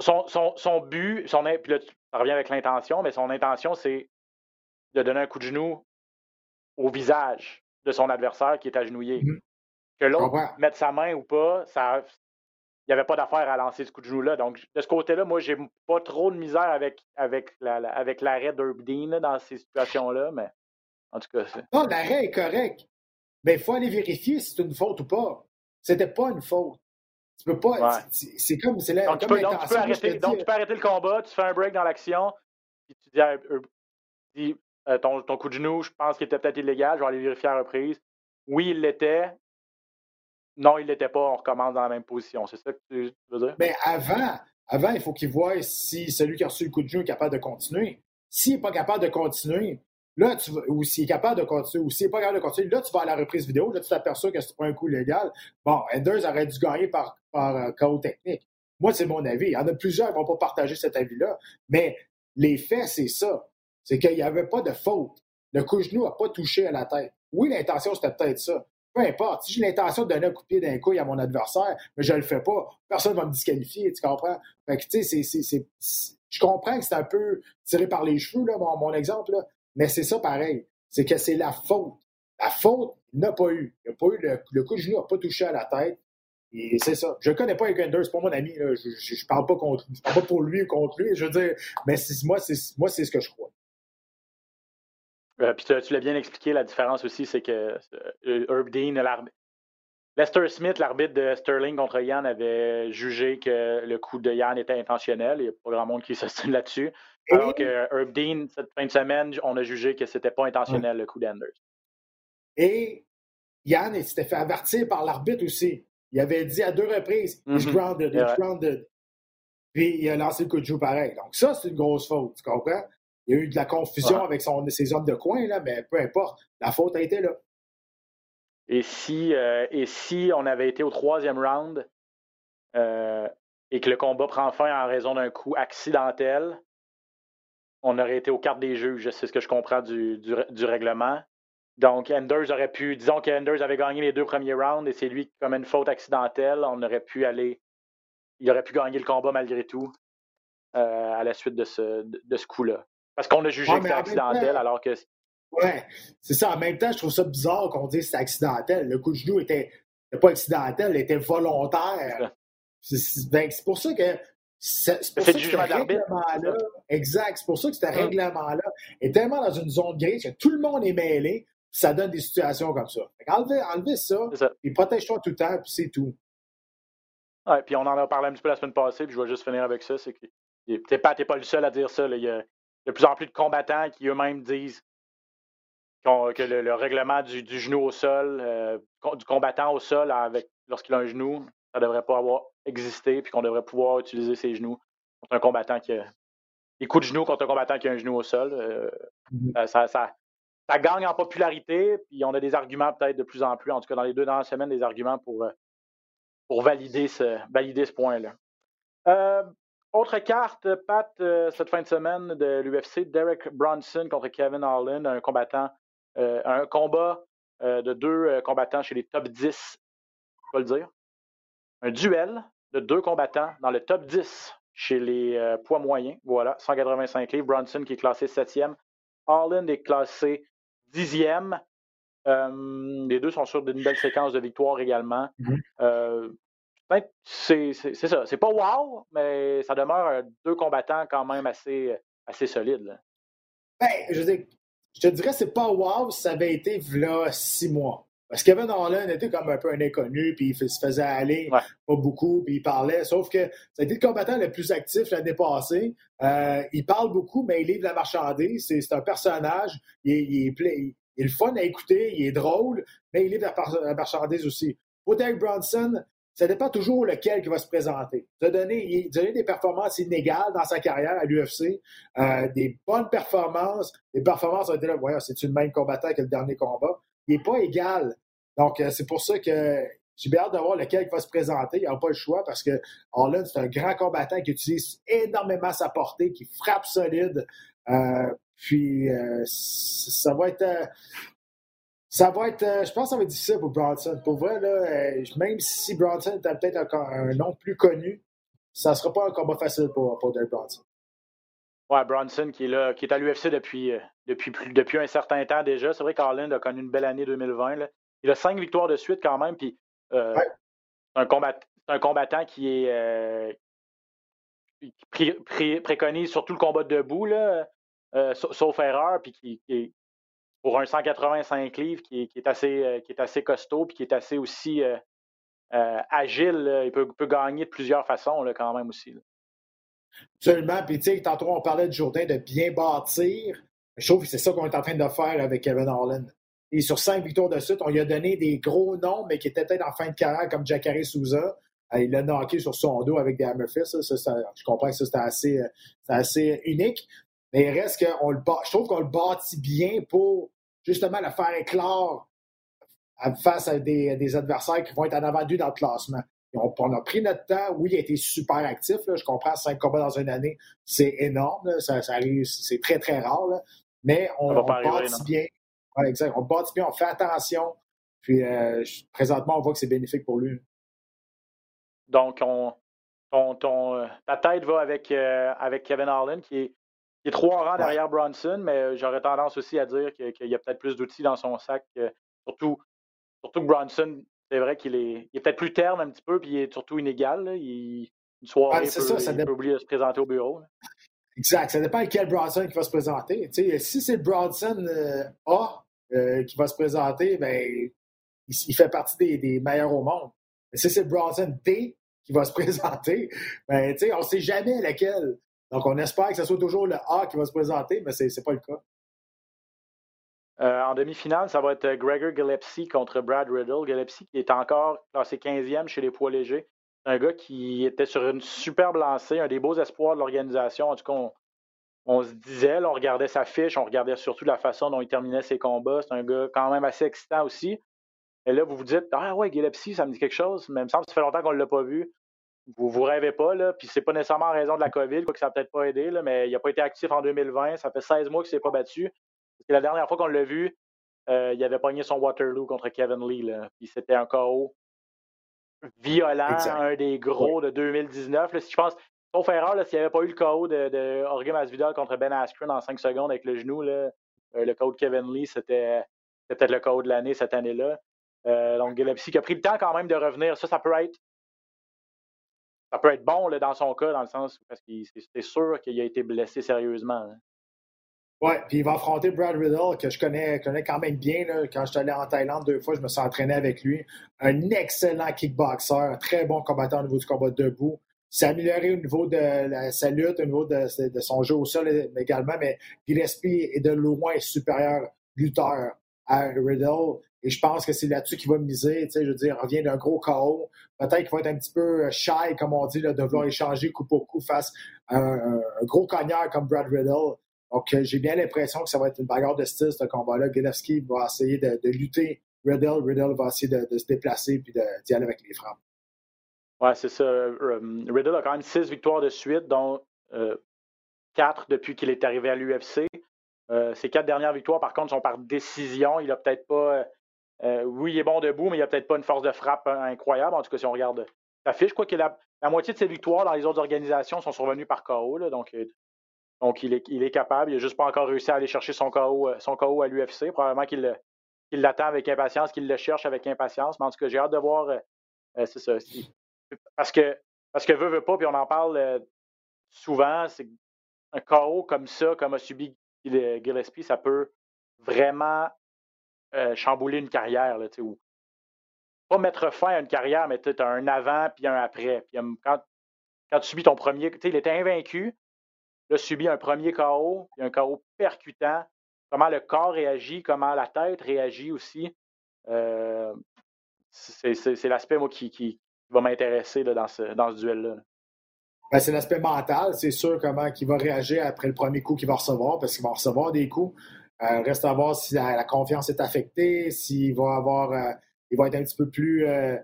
Son, son, son, but, son, puis là, ça revient avec l'intention, mais son intention, c'est de donner un coup de genou au visage de son adversaire qui est agenouillé. Mmh que l'autre mette sa main ou pas, ça, il n'y avait pas d'affaire à lancer ce coup de genou-là. Donc, de ce côté-là, moi, j'ai pas trop de misère avec, avec, avec l'arrêt d'Herb Dean dans ces situations-là, mais en tout cas. Non, l'arrêt est correct. Mais il faut aller vérifier si c'est une faute ou pas. C'était pas une faute. Tu peux pas. C'est comme. C'est donc, tu peux, donc, tu peux arrêter, donc, tu peux arrêter le combat, tu fais un break dans l'action, puis tu dis, dis euh, ton, ton, coup de genou, je pense qu'il était peut-être illégal, je vais aller vérifier à la reprise. Oui, il l'était, non, il l'était pas, on recommence dans la même position. C'est ça que tu veux dire? Mais avant, avant, il faut qu'il voit si celui qui a reçu le coup de jeu est capable de continuer. S'il n'est pas capable de continuer, là, tu ou s'il est capable de continuer, ou s'il n'est pas capable de continuer, là, tu vas à la reprise vidéo, là, tu t'aperçois que c'est pas un coup légal. Bon, Enders aurait dû gagner par, par euh, chaos technique. Moi, c'est mon avis. Il y en a plusieurs qui ne vont pas partager cet avis-là. Mais les faits, c'est ça. C'est qu'il n'y avait pas de faute. Le coup de genou n'a pas touché à la tête. Oui, l'intention, c'était peut-être ça. Peu importe. Si j'ai l'intention de donner un coup de pied d'un couille à mon adversaire, mais je le fais pas, personne ne va me disqualifier, tu comprends? Fait que, tu sais, je comprends que c'est un peu tiré par les cheveux, là, mon, exemple, mais c'est ça pareil. C'est que c'est la faute. La faute, n'a pas eu. Il n'a pas eu le, coup de genou n'a pas touché à la tête. Et c'est ça. Je ne connais pas Evander, c'est pas mon ami. Je ne parle pas contre. Je parle pas pour lui ou contre lui. Je veux dire, mais moi, c'est moi, c'est ce que je crois. Euh, puis tu, l'as bien expliqué, la différence aussi, c'est que euh, Herb Dean, Lester Smith, l'arbitre de Sterling contre Yann, avait jugé que le coup de Yann était intentionnel. Il n'y a pas grand monde qui *laughs* s'ostine là-dessus. Alors que Herb Dean, cette fin de semaine, on a jugé que c'était pas intentionnel, le coup d'Enders. Et Yann s'était fait avertir par l'arbitre aussi. Il avait dit à deux reprises He's mm-hmm. grounded, he's grounded. Puis il a lancé le coup de joue pareil. Donc ça, c'est une grosse faute, tu comprends? Il y a eu de la confusion avec son, ses hommes de coin, là, mais peu importe. La faute a été là. Et si, euh, et si on avait été au troisième round euh, et que le combat prend fin en raison d'un coup accidentel, on aurait été aux cartes des juges. C'est ce que je comprends du, du, règlement. Donc, Enders aurait pu, disons qu'Enders avait gagné les deux premiers rounds et c'est lui qui commet une faute accidentelle, on aurait pu aller, il aurait pu gagner le combat malgré tout. à la suite de ce, de, ce coup-là. Parce qu'on a jugé que c'était accidentel, alors que. Ouais, c'est ça. En même temps, je trouve ça bizarre qu'on dise que c'était accidentel. Le coup de genou était pas accidentel, il était volontaire. Ben, c'est pour ça que c'est pour ça que ce règlement-là, exact, c'est pour ça que ce règlement-là est tellement dans une zone grise que tout le monde est mêlé, ça donne des situations comme ça. Enlevez, ça, et protège-toi tout le temps, puis c'est tout. Ouais, puis on en a parlé un petit peu la semaine passée, puis je vais juste finir avec ça, c'est que t'es pas, pas le seul à dire ça. Il, y a, de plus en plus de combattants qui eux-mêmes disent que le, règlement du, genou au sol, euh, du combattant au sol avec lorsqu'il a un genou, ça devrait pas avoir existé, puis qu'on devrait pouvoir utiliser ses genoux contre un combattant qui a des coups de genou contre un combattant qui a un genou au sol. Euh, mm-hmm. ça, ça, ça, gagne en popularité, puis on a des arguments peut-être de plus en plus, en tout cas dans les deux dernières semaines, des arguments pour, euh, pour valider ce, valider ce point-là. Euh, autre carte, Pat, cette fin de semaine de l'UFC, Derek Bronson contre Kevin Harlan, un combattant, un combat de deux combattants chez les top 10, je le dire un duel de deux combattants dans le top 10 chez les euh, poids moyens. Voilà, 185 livres. Bronson qui est classé 7e. Harlan est classé 10e. Euh, les deux sont sur d'une belle séquence de victoires également. Mm-hmm. Euh, c'est ça. C'est pas wow, mais ça demeure deux combattants quand même assez, assez solides. Ben, je, je, te dirais, c'est pas wow si ça avait été là six mois. Parce que Kevin Holland était comme un peu un inconnu, puis il se faisait aller pas beaucoup, puis il parlait. Sauf que ça a été le combattant le plus actif l'année passée. Euh, il parle beaucoup, mais il livre la marchandise. C'est un personnage. Il est, il, est, le fun à écouter, il est drôle, mais il livre la, marchandise aussi. Pour Derek Bronson, ça dépend toujours lequel qui va se présenter. Il a donné, des performances inégales dans sa carrière à l'UFC, euh, des bonnes performances. Les performances ont été là, voyons, c'est le même combattant que le dernier combat? Il n'est pas égal. Donc, euh, c'est pour ça que j'ai bien hâte de voir lequel va se présenter. Il n'a pas le choix parce que Harlan, c'est un grand combattant qui utilise énormément sa portée, qui frappe solide. Euh, puis, ça va être. Ça va être. je pense que ça va être difficile pour Bronson. Pour vrai, là, même si Bronson était peut-être un, un, nom plus connu, ça ne sera pas un combat facile pour, pour Dave Bronson. Ouais, Bronson qui est là, qui est à l'UFC depuis, euh, depuis, depuis un certain temps déjà. C'est vrai qu'Arlen a connu une belle année 2020. Il a cinq victoires de suite quand même. Puis euh, un, combat, un combattant qui est euh, qui préconise surtout le combat debout, là, sauf erreur, puis qui, est pour un 185 livres qui est, assez, qui est assez costaud, puis qui est assez aussi agile. Il peut, gagner de plusieurs façons là, quand même aussi. Absolument. Puis, tu sais, tantôt, on parlait de Jourdain de bien bâtir. Je trouve que c'est ça qu'on est en train de faire avec Kevin Harlan. Et sur cinq victoires de suite, on lui a donné des gros noms, mais qui étaient peut-être en fin de carrière, comme Jacare Souza. Euh, il l'a knocké sur son dos avec des hammerfists. Ça, je comprends que ça, c'était assez, euh, assez unique. Mais il reste qu'on le je trouve qu'on le bâtit bien pour justement le faire éclore face à des, des adversaires qui vont être en avant dans le classement. On, a pris notre temps. Oui, il a été super actif. Je comprends, cinq combats dans une année, c'est énorme. Ça, arrive, c'est très, très rare. Mais on, on, bâtit bien. exact. On bâtit bien, on fait attention. Puis euh, présentement, on voit que c'est bénéfique pour lui. Donc, on, ton, euh, ta tête va avec, euh, avec Kevin Harlan, qui est, qui est trois rangs derrière Bronson, mais j'aurais tendance aussi à dire qu'il y a peut-être plus d'outils dans son sac, surtout, surtout que Bronson c'est vrai qu'il est, est peut-être plus terne un petit peu, puis il est surtout inégal. Il, une soirée, il, peut, oublier de se présenter au bureau. Exact. Ça dépend quel Bronson qui va se présenter. si c'est le Bronson euh, A euh, qui va se présenter, ben, il, fait partie des, meilleurs au monde. Mais si c'est le Bronson D qui va se *laughs* présenter, ben, on ne sait jamais lequel. Donc, on espère que ce soit toujours le A qui va se présenter, mais ce n'est pas le cas. Euh, en demi-finale, ça va être Gregor Gillespie contre Brad Riddle. Gillespie qui est encore classé 15e chez les poids légers. Un gars qui était sur une superbe lancée, un des beaux espoirs de l'organisation. En tout cas, on, se disait, on regardait sa fiche, on regardait surtout la façon dont il terminait ses combats. C'est un gars quand même assez excitant aussi. Et là, vous vous dites, ah ouais, Gillespie, ça me dit quelque chose. Mais il me semble que ça fait longtemps qu'on ne l'a pas vu. Vous vous rêvez pas, là. Puis c'est pas nécessairement en raison de la COVID, quoi que ça n'a peut-être pas aidé, là, mais il n'a pas été actif en 2020. Ça fait 16 mois qu'il ne s'est pas battu la dernière fois qu'on l'a vu, euh, il avait pogné son Waterloo contre Kevin Lee. Là. Puis c'était un KO violent, un des gros de 2019. Là. Je pense sauf erreur, s'il n'y avait pas eu le KO de, de Jorge Masvidal contre Ben Askren en 5 secondes avec le genou, là, le KO de Kevin Lee, c'était peut-être le KO de l'année cette année-là. donc, Gillespie qui a pris le temps quand même de revenir. Ça, ça peut être ça peut être bon là, dans son cas, dans le sens parce que c'est sûr qu'il a été blessé sérieusement. Hein. Oui, puis il va affronter Brad Riddle, que je connais, connais quand même bien. Quand je suis allé en Thaïlande deux fois, je me suis entraîné avec lui. Un excellent kickboxer, très bon combattant au niveau du combat debout. S'est amélioré au niveau de sa lutte, au niveau de, son jeu au sol également, mais Gillespie est de loin supérieur lutteur à Riddle. Et je pense que c'est là-dessus qu'il va miser. Je veux dire, il revient d'un gros chaos. Peut-être qu'il va être un petit peu euh, shy, comme on dit, de vouloir échanger coup pour coup face à un, gros cogneur comme Brad Riddle. Donc, euh, j'ai bien l'impression que ça va être une bagarre de style, ce combat-là. Gillespie va essayer de, lutter Riddle. Riddle va essayer de, se déplacer puis d'y aller avec les frappes. Ouais, c'est ça. Euh, Riddle a quand même six victoires de suite, dont quatre depuis qu'il est arrivé à l'UFC. ses quatre dernières victoires, par contre, sont par décision. Il a peut-être pas euh, oui, il est bon debout, mais il n'a peut-être pas une force de frappe hein, incroyable. En tout cas, si on regarde sa fiche, crois que la, moitié de ses victoires dans les autres organisations sont survenues par KO. donc, euh, il, est, capable. Il n'a juste pas encore réussi à aller chercher son KO, euh, à l'UFC. Probablement qu'il l'attend avec impatience, qu'il le cherche avec impatience. Mais en tout cas, j'ai hâte de voir. c'est ça. Parce que, parce que veut, veut pas, puis on en parle souvent, c'est un KO comme ça, comme a subi Gillespie, ça peut vraiment euh, chambouler une carrière, là, ou pas mettre fin à une carrière, mais tu as un avant puis un après. Puis, quand, quand tu subis ton premier, il était invaincu, il a subi un premier KO, puis un KO percutant. Comment le corps réagit, comment la tête réagit aussi. Euh, c'est l'aspect, moi, qui, va m'intéresser dans ce, dans ce duel-là. Ben, c'est l'aspect mental, c'est sûr comment il va réagir après le premier coup qu'il va recevoir, parce qu'il va recevoir des coups. Euh, reste à voir si la, confiance est affectée, s'il va avoir, euh, il va être un petit peu plus euh,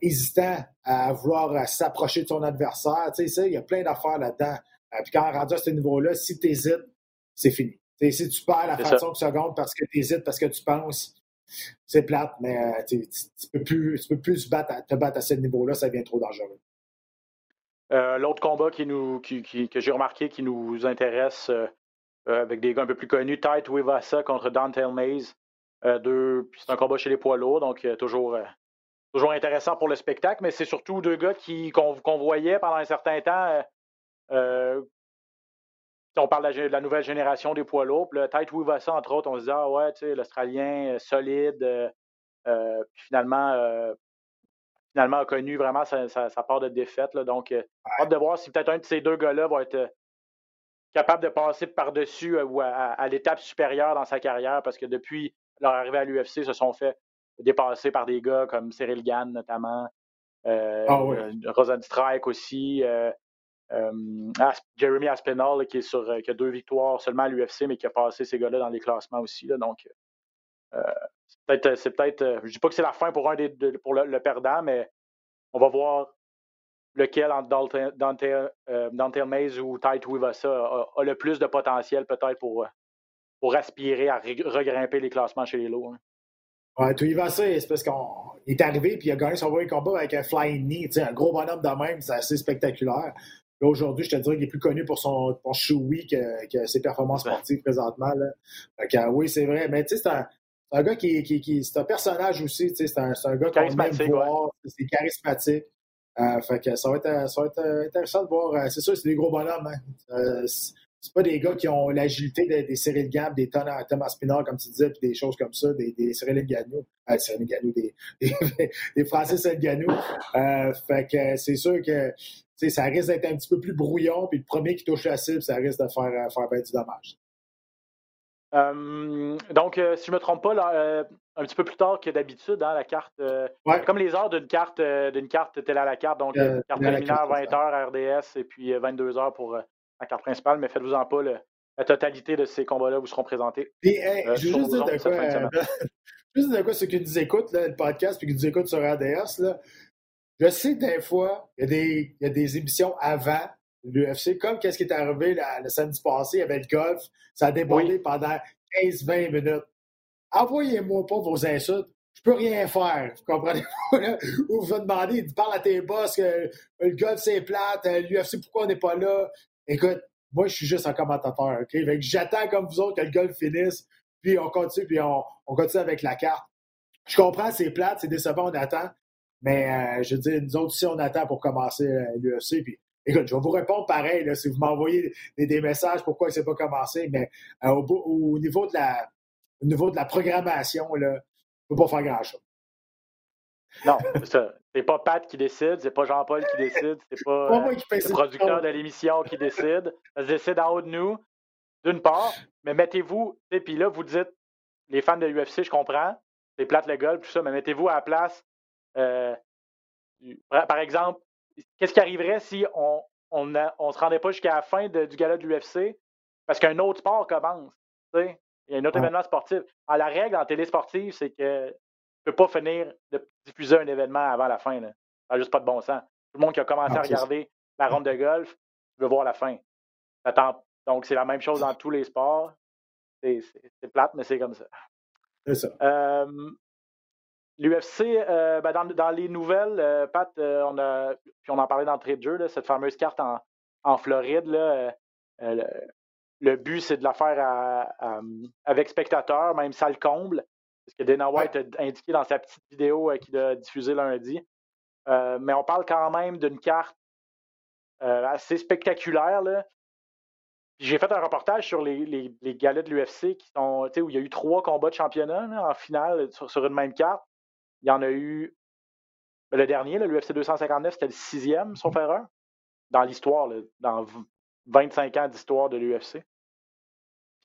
hésitant à vouloir s'approcher de son adversaire. Tu sais, il y a plein d'affaires là-dedans. puis quand on rendu à ce niveau-là, si tu hésites, c'est fini. si tu perds la fraction de seconde parce que tu hésites, parce que tu penses, c'est plate, mais tu ne peux plus, peux plus battre te battre à ce niveau-là, ça devient trop dangereux. L'autre combat qui nous, que j'ai remarqué qui nous intéresse euh, avec des gars un peu plus connus. Tite Wivasa contre Dante Mays. Euh, c'est un combat chez les poids lourds, donc euh, toujours, toujours intéressant pour le spectacle, mais c'est surtout deux gars qu'on, voyait pendant un certain temps. on parle de la, nouvelle génération des poids lourds. Le Tite Wivasa, entre autres, on se disait, ah ouais, tu sais, l'Australien solide. puis finalement, finalement a connu vraiment sa, part de défaite. donc, hâte de voir si peut-être un de ces deux gars-là va être capable de passer par-dessus euh, ou à, l'étape supérieure dans sa carrière parce que depuis leur arrivée à l'UFC, se sont fait dépasser par des gars comme Cyril Gann notamment, euh, ah euh Strike aussi, euh, Jeremy Aspinall qui, est sur, qui a deux victoires seulement à l'UFC mais qui a passé ces gars-là dans les classements aussi. Là, donc, c'est peut-être, je dis pas que c'est la fin pour, un des, pour le perdant, mais on va voir lequel entre Dante, euh, Mays ou Tite Wivasa a, a, le plus de potentiel peut-être pour, euh, pour aspirer à regrimper les classements chez les lots. Hein. Ouais, Tuivasa, c'est parce qu'il est arrivé et il a gagné son premier combat avec un flying knee, un gros bonhomme de même, c'est assez spectaculaire. Aujourd'hui, je te dirais qu'il est plus connu pour son pour Choui que, que, ses performances sportives présentement. Là. oui, c'est vrai. Mais tu sais, c'est un, un, gars qui, qui, qui c'est un personnage aussi. C'est un, un gars qu'on aime voir. C'est charismatique. Euh, fait que ça va être, ça va être euh, intéressant de voir. Euh, c'est sûr, c'est des gros bonhommes. Hein. c'est pas des gars qui ont l'agilité des, des Cyril Gab, des Thomas Spinard, comme tu disais, puis des choses comme ça, des, des Cyril Gagnou, euh, Cyril Gagnou, des, *laughs* des, des Francis Gagnou. fait que c'est sûr que ça risque d'être un petit peu plus brouillon, puis le premier qui touche la cible, ça risque de faire, faire du dommage. Donc, si je ne me trompe pas, là, un petit peu plus tard que d'habitude, hein, la carte. Euh, comme les heures d'une carte euh, d'une carte télé à la carte, donc euh, carte préliminaire 20h RDS et puis 22h pour la carte principale, mais faites-vous-en pas, la totalité de ces combats-là vous seront présentés. *laughs* je veux juste dire de quoi, juste de quoi ceux qui nous écoutent, le podcast, puis qui nous écoutent sur RDS, là, je sais des fois, il y, y a des émissions avant l'UFC, comme qu'est-ce qui est arrivé le samedi passé, avait le golf, ça a débordé pendant 15-20 minutes envoyez-moi pas vos insultes. je peux rien faire. Vous comprenez Ou vous demandez, il parle à tes boss que le golf c'est plate, l'UFC pourquoi on n'est pas là? Écoute, moi je suis juste un commentateur, OK? j'attends comme vous autres que le golf finisse, puis on continue, puis on, continue avec la carte. Je comprends, c'est plate, c'est décevant, on attend. Mais euh, je veux dire, nous autres aussi, on attend pour commencer euh, l'UFC. Puis, écoute, je vais vous répondre pareil là, si vous m'envoyez des, messages pourquoi il ne s'est pas commencé. Mais euh, au, niveau de la, au niveau de la programmation, là, ne peux pas faire grand-chose. Non, c'est ça. C'est pas Pat qui décide, c'est pas Jean-Paul qui décide, c'est pas, le producteur de l'émission qui décide. Ça se décide en haut de nous, d'une part. Mais mettez-vous, et puis là, vous dites, les fans de l'UFC, je comprends, c'est plate le golf, tout ça, mais mettez-vous à la place. Euh, par exemple, qu'est-ce qui arriverait si on on, se rendait pas jusqu'à la fin du gala de l'UFC parce qu'un autre sport commence? Il y a un autre événement sportif. la règle en télé sportive, c'est que tu ne peux pas finir de diffuser un événement avant la fin. Ça n'a juste pas de bon sens. Tout le monde qui a commencé à regarder la ronde de golf veut voir la fin. Donc, c'est la même chose dans *laughs* tous les sports. C'est plate, mais c'est comme ça. C'est ça. L'UFC, euh, ben, dans, les nouvelles, euh, Pat, euh, on a, puis on en parlait dans le trade jeu, cette fameuse carte en, Floride. Là, le, but, c'est de la faire avec spectateurs, même salle comble. Ce que Dana White a indiqué dans sa petite vidéo qu'il a diffusée lundi. mais on parle quand même d'une carte assez spectaculaire. Là. J'ai fait un reportage sur les, les, les de l'UFC qui sont, où il y a eu trois combats de championnat en finale sur, une même carte. Il y en a eu. Le dernier, l'UFC 259, c'était le sixième, sauf erreur, dans l'histoire, dans 25 ans d'histoire de l'UFC.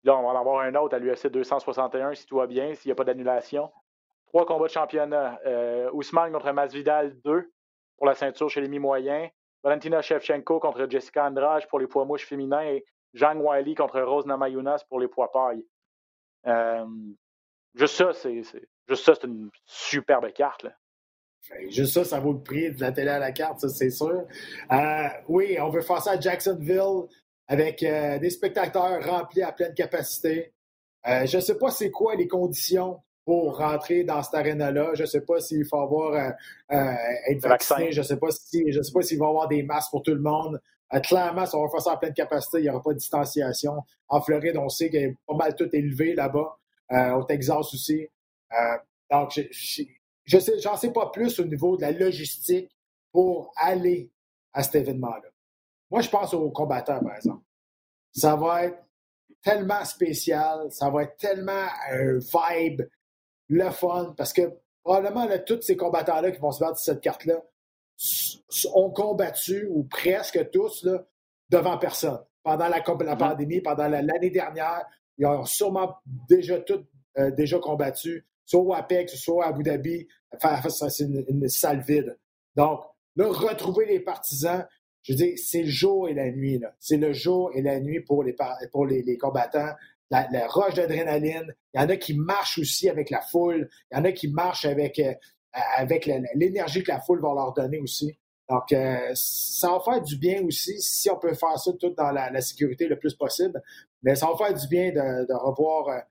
Là, on va en avoir un autre à l'UFC 261 si tout va bien, s'il n'y a pas d'annulation. Trois combats de championnat. Euh, Ousmane contre Masvidal 2 pour la ceinture chez les mi-moyens. Valentina Shevchenko contre Jessica Andrade pour les poids mouches féminins et Zhang Wiley contre Rose Namayunas pour les poids pailles. Euh, juste ça, c'est juste ça, c'est une superbe carte. Là. Ben, juste ça, ça vaut le prix de la télé à la carte, ça, c'est sûr. Euh, oui, on veut faire ça à Jacksonville avec euh, des spectateurs remplis à pleine capacité. je ne sais pas c'est quoi les conditions pour rentrer dans cette arène-là. Je ne sais pas s'il faut avoir être vacciné. Je ne sais pas si je sais pas s'il va y avoir des masques pour tout le monde. Euh, clairement, si on va faire ça à pleine capacité, il n'y aura pas de distanciation. En Floride, on sait qu'il y a pas mal tout élevé là-bas. Euh, au Texas aussi. Euh, donc, je, je sais, j'en sais pas plus au niveau de la logistique pour aller à cet événement-là. Moi, je pense aux combattants, par exemple. Ça va être tellement spécial, ça va être tellement un vibe, le fun, parce que probablement, là, tous ces combattants-là qui vont se battre sur cette carte-là ont combattu, ou presque tous, là, devant personne. Pendant la, mm-hmm. pandémie, pendant l'année dernière, ils ont sûrement déjà tous euh, déjà combattu, soit au Apex, soit à Abu Dhabi. C'est une, une, salle vide. Donc, là, retrouver les partisans, je veux dire, c'est le jour et la nuit. C'est le jour et la nuit pour les, pour les, combattants. La, roche d'adrénaline. Il y en a qui marchent aussi avec la foule. Il y en a qui marchent avec, euh, avec l'énergie que la foule va leur donner aussi. Donc, euh, ça va faire du bien aussi, si on peut faire ça tout dans la, sécurité le plus possible. Mais ça va faire du bien de, revoir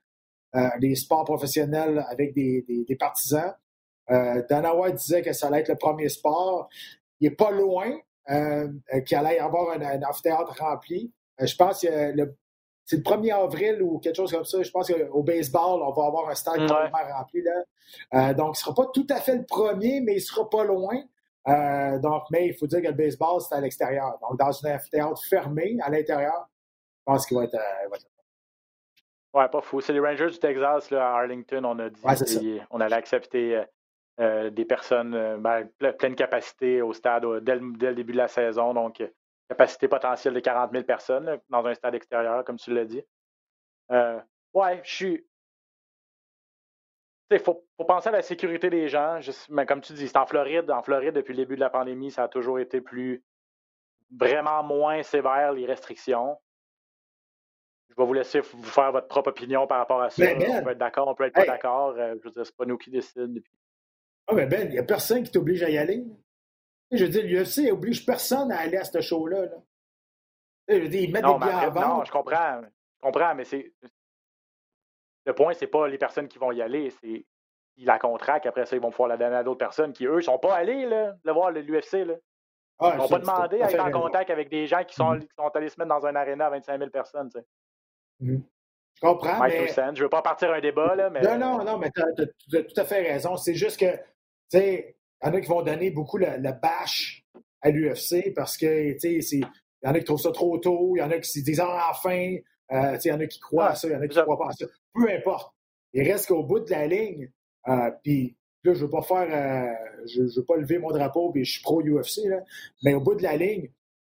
euh, euh, les sports professionnels avec des, partisans. Dana White disait que ça allait être le premier sport. Il n'est pas loin qu'il allait y avoir un, un amphithéâtre rempli. je pense que le, c'est le 1er avril ou quelque chose comme ça. Je pense qu'au baseball, on va avoir un stade complètement rempli. Là. Euh, donc, il ne sera pas tout à fait le premier, mais il ne sera pas loin. Euh, donc, mais il faut dire que le baseball, c'est à l'extérieur. Donc, dans un amphithéâtre fermé à l'intérieur, je pense qu'il va être. Euh, ouais, pas fou. C'est les Rangers du Texas, là, à Arlington, on a dit on allait accepter des personnes ben, pleine capacité au stade dès le, début de la saison. Donc, capacité potentielle de 40 000 personnes dans un stade extérieur, comme tu l'as dit. Euh, ouais, je suis. Il faut, penser à la sécurité des gens. mais comme tu dis, c'est en Floride. En Floride, depuis le début de la pandémie, ça a toujours été plus vraiment moins sévère les restrictions. Je vais vous laisser vous faire votre propre opinion par rapport à ça. Ben, on peut être d'accord, on peut être pas d'accord. Euh, je veux dire, c'est pas nous qui décident. Ah, mais Ben, il n'y a personne qui t'oblige à y aller. Je veux dire, l'UFC oblige personne à aller à ce show-là. Je veux dire, ils mettent des billets Non, je comprends. Je comprends, mais c'est. Le point, c'est pas les personnes qui vont y aller, c'est la contract, après ça, ils vont pouvoir la donner à d'autres personnes qui, eux, ne sont pas allés là, le voir l'UFC. Ah, ils n'ont pas demandé à être en contact avec des gens qui sont, mm-hmm. qui sont, allés se mettre dans un aréna à 25 000 personnes. Je comprends. mais... Je ne veux pas partir un débat, là, mais. Non, non, non, mais tu as, tout à fait raison. C'est juste que, tu sais, il y en a qui vont donner beaucoup le, bâche à l'UFC parce que, tu sais, il y en a qui trouvent ça trop tôt, il y en a qui se disent ah, enfin, euh, il y en a qui croient à ça, il y en a qui ne croient pas à ça. Peu importe. Il reste qu'au bout de la ligne, euh, puis là, je ne veux pas faire, euh, je, veux pas lever mon drapeau, puis je suis pro-UFC, mais au bout de la ligne,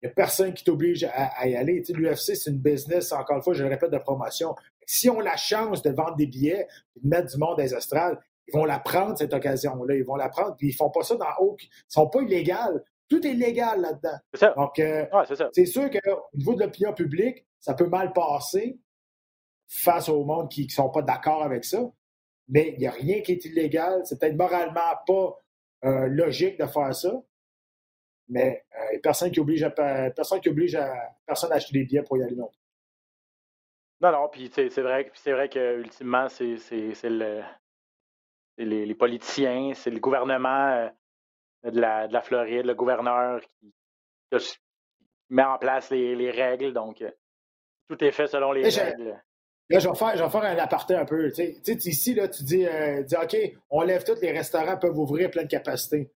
il n'y a personne qui t'oblige à, y aller. L'UFC, c'est une business, encore une fois, je le répète, de promotion. Si on a la chance de vendre des billets et de mettre du monde dans les estrades, ils vont la prendre, cette occasion-là. Ils vont la prendre, puis ils font pas ça dans aucun... Ils sont pas illégaux. Tout est légal là-dedans. C'est ça. Donc, euh, c'est sûr qu'au niveau de l'opinion publique, ça peut mal passer face au monde qui ne sont pas d'accord avec ça mais il n'y a rien qui est illégal. C'est peut-être moralement pas euh, logique de faire ça, mais euh, personne qui oblige à, personne qui oblige à personne à acheter des billets pour y aller non Non, non, puis c'est vrai, c'est vrai que ultimement, c'est le les, les, politiciens, c'est le gouvernement euh, de, la, de la Floride, le gouverneur qui, met en place les, les règles. Donc, tout est fait selon les règles. Là, je vais faire, je vais faire un aparté un peu. Tu sais, ici, là, tu dis, euh, dis, OK, on lève tous, les restaurants peuvent ouvrir à pleine capacité.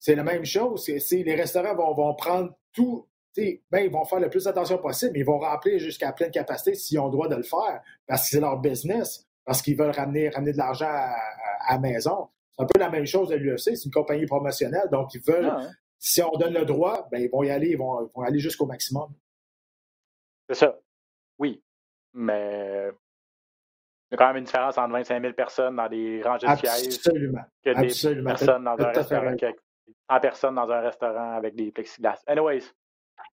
C'est la même chose. les restaurants vont, vont prendre tout. Ben, ils vont faire le plus attention possible, mais ils vont remplir jusqu'à pleine capacité s'ils ont le droit de le faire, parce que c'est leur business, parce qu'ils veulent ramener, ramener de l'argent à, la maison. C'est un peu la même chose de l'UFC, c'est une compagnie promotionnelle, donc ils veulent, ah, si on donne le droit, ben, ils vont y aller, ils vont, ils vont aller jusqu'au maximum. C'est ça. Oui, mais il y a quand même une différence entre 25 000 personnes dans des rangées de sièges que des personnes dans un restaurant, 100 personnes dans un restaurant avec des plexiglas. Anyways,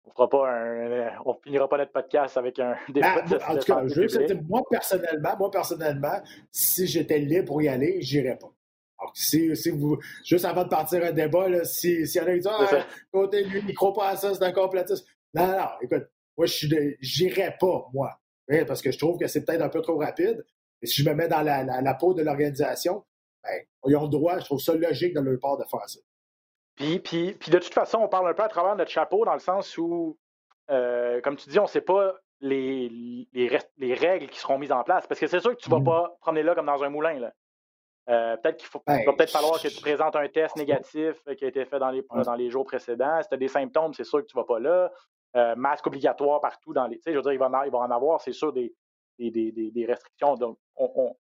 on fera pas un, on finira pas notre podcast avec un *laughs* débat ben, En tout cas, je moi personnellement, moi personnellement, si j'étais libre pour y aller, j'irais pas. Alors, si, si vous, juste avant de partir un débat, s'il si y en a qui disent ah, côté lui, il croit pas à ça, c'est un complotiste. Non, non, écoute, moi, je j'irais pas, moi parce que je trouve que c'est peut-être un peu trop rapide. Et si je me mets dans la, peau de l'organisation, ben, ils ont le droit, je trouve ça logique de leur part de faire ça. Puis, puis, puis de toute façon, on parle un peu à travers notre chapeau dans le sens où, euh, comme tu dis, on ne sait pas les, les, règles qui seront mises en place. Parce que c'est sûr que tu ne vas mm. pas promener là comme dans un moulin. Là. Euh, peut-être qu'il faut, ben, va peut-être falloir que tu présentes un test négatif qui a été fait dans les, dans les jours précédents. Si tu as des symptômes, c'est sûr que tu ne vas pas là. Euh, masque obligatoire partout dans les. Tu sais, je veux dire, il va en, en avoir, c'est sûr, des, des, des, des, restrictions. Donc, on, on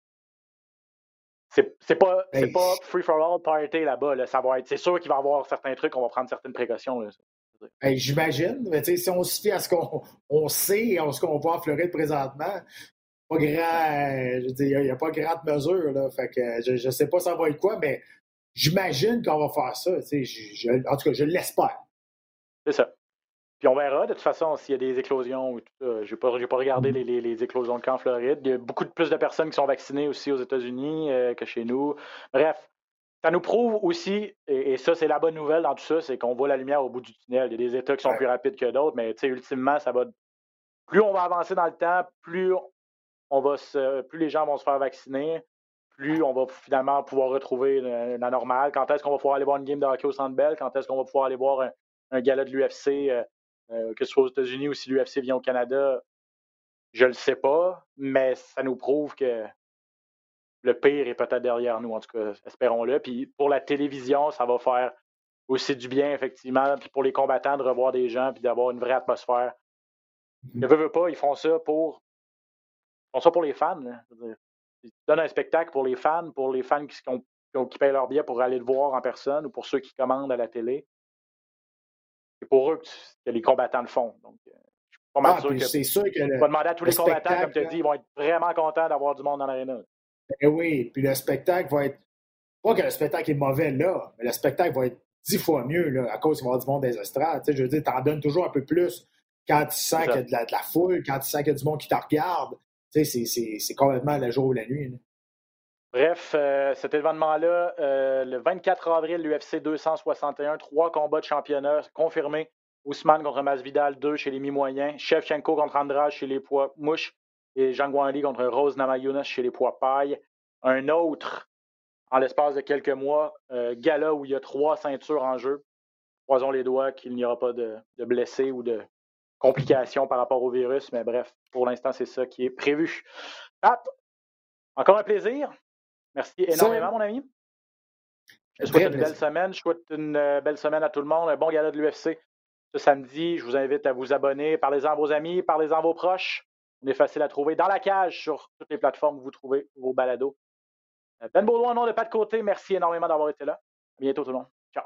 c'est pas, pas free for all party là-bas. Là. Ça va être. C'est sûr qu'il va y avoir certains trucs, on va prendre certaines précautions. Là. Ben, J'imagine. Si on se fie à ce qu'on on sait et à ce qu'on voit en Floride présentement, pas grand. il n'y a, pas grande mesure. Là. Fait que je ne sais pas ça va être quoi, mais j'imagine qu'on va faire ça. Je, en tout cas, je l'espère. C'est ça. Puis on verra de toute façon s'il y a des éclosions ou tout ça. Je n'ai pas, pas regardé mm. les, les, éclosions de camp en Floride. Il y a beaucoup de plus de personnes qui sont vaccinées aussi aux États-Unis euh, que chez nous. Bref, ça nous prouve aussi, et, ça c'est la bonne nouvelle dans tout ça, c'est qu'on voit la lumière au bout du tunnel. Il y a des États qui sont plus rapides que d'autres, mais ultimement, ça va. Plus on va avancer dans le temps, plus on va se, plus les gens vont se faire vacciner, plus on va finalement pouvoir retrouver la, normale. Quand est-ce qu'on va pouvoir aller voir une game de hockey au Centre Bell? Quand est-ce qu'on va pouvoir aller voir un, un gala de l'UFC euh, euh, que ce soit aux États-Unis ou si l'UFC vient au Canada, je ne le sais pas, mais ça nous prouve que le pire est peut-être derrière nous, en tout cas, espérons-le. Puis pour la télévision, ça va faire aussi du bien, effectivement, puis pour les combattants de revoir des gens puis d'avoir une vraie atmosphère. Ils ne veulent pas, ils font ça pour. Ils font ça pour les fans. Ils donnent un spectacle pour les fans, pour les fans qui, qui, qui payent leur billet pour aller le voir en personne ou pour ceux qui commandent à la télé c'est pour eux que, les combattants le font. Donc, euh, je suis pas mal ah, sûr que. C'est sûr que. on va demander à tous les combattants, comme tu as dit, ils vont être vraiment contents d'avoir du monde dans l'aréna. Eh oui, puis le spectacle va être. Pas que le spectacle est mauvais là, mais le spectacle va être dix fois mieux là, à cause qu'il va y avoir du monde des estrades. je veux dire, tu en donnes toujours un peu plus quand tu sens qu'il y a de la, de la, foule, quand tu sens qu'il y a du monde qui te regarde. C'est complètement le jour ou la nuit. Bref, euh, cet événement-là, euh, le 24 avril, l'UFC 261, trois combats de championnat confirmés. Ousmane contre Masvidal, deux chez les mi-moyens. Shevchenko contre Andrade chez les poids mouches. Et Jean Guanli contre Rose Namajunas chez les poids paille. un autre, en l'espace de quelques mois, euh, gala où il y a trois ceintures en jeu. Croisons les doigts qu'il n'y aura pas de, blessés ou de complications par rapport au virus, mais bref, pour l'instant, c'est ça qui est prévu. Pat, encore un plaisir. Merci énormément, mon ami. Je souhaite une belle semaine. Je souhaite une euh, belle semaine à tout le monde. Un bon gala de l'UFC ce samedi. Je vous invite à vous abonner. Parlez-en à vos amis, parlez-en à vos proches. On est facile à trouver dans la cage sur toutes les plateformes où vous trouvez vos balados. Ben Baudouin, au nom de pas de côté, merci énormément d'avoir été là. À bientôt tout le monde. Ciao.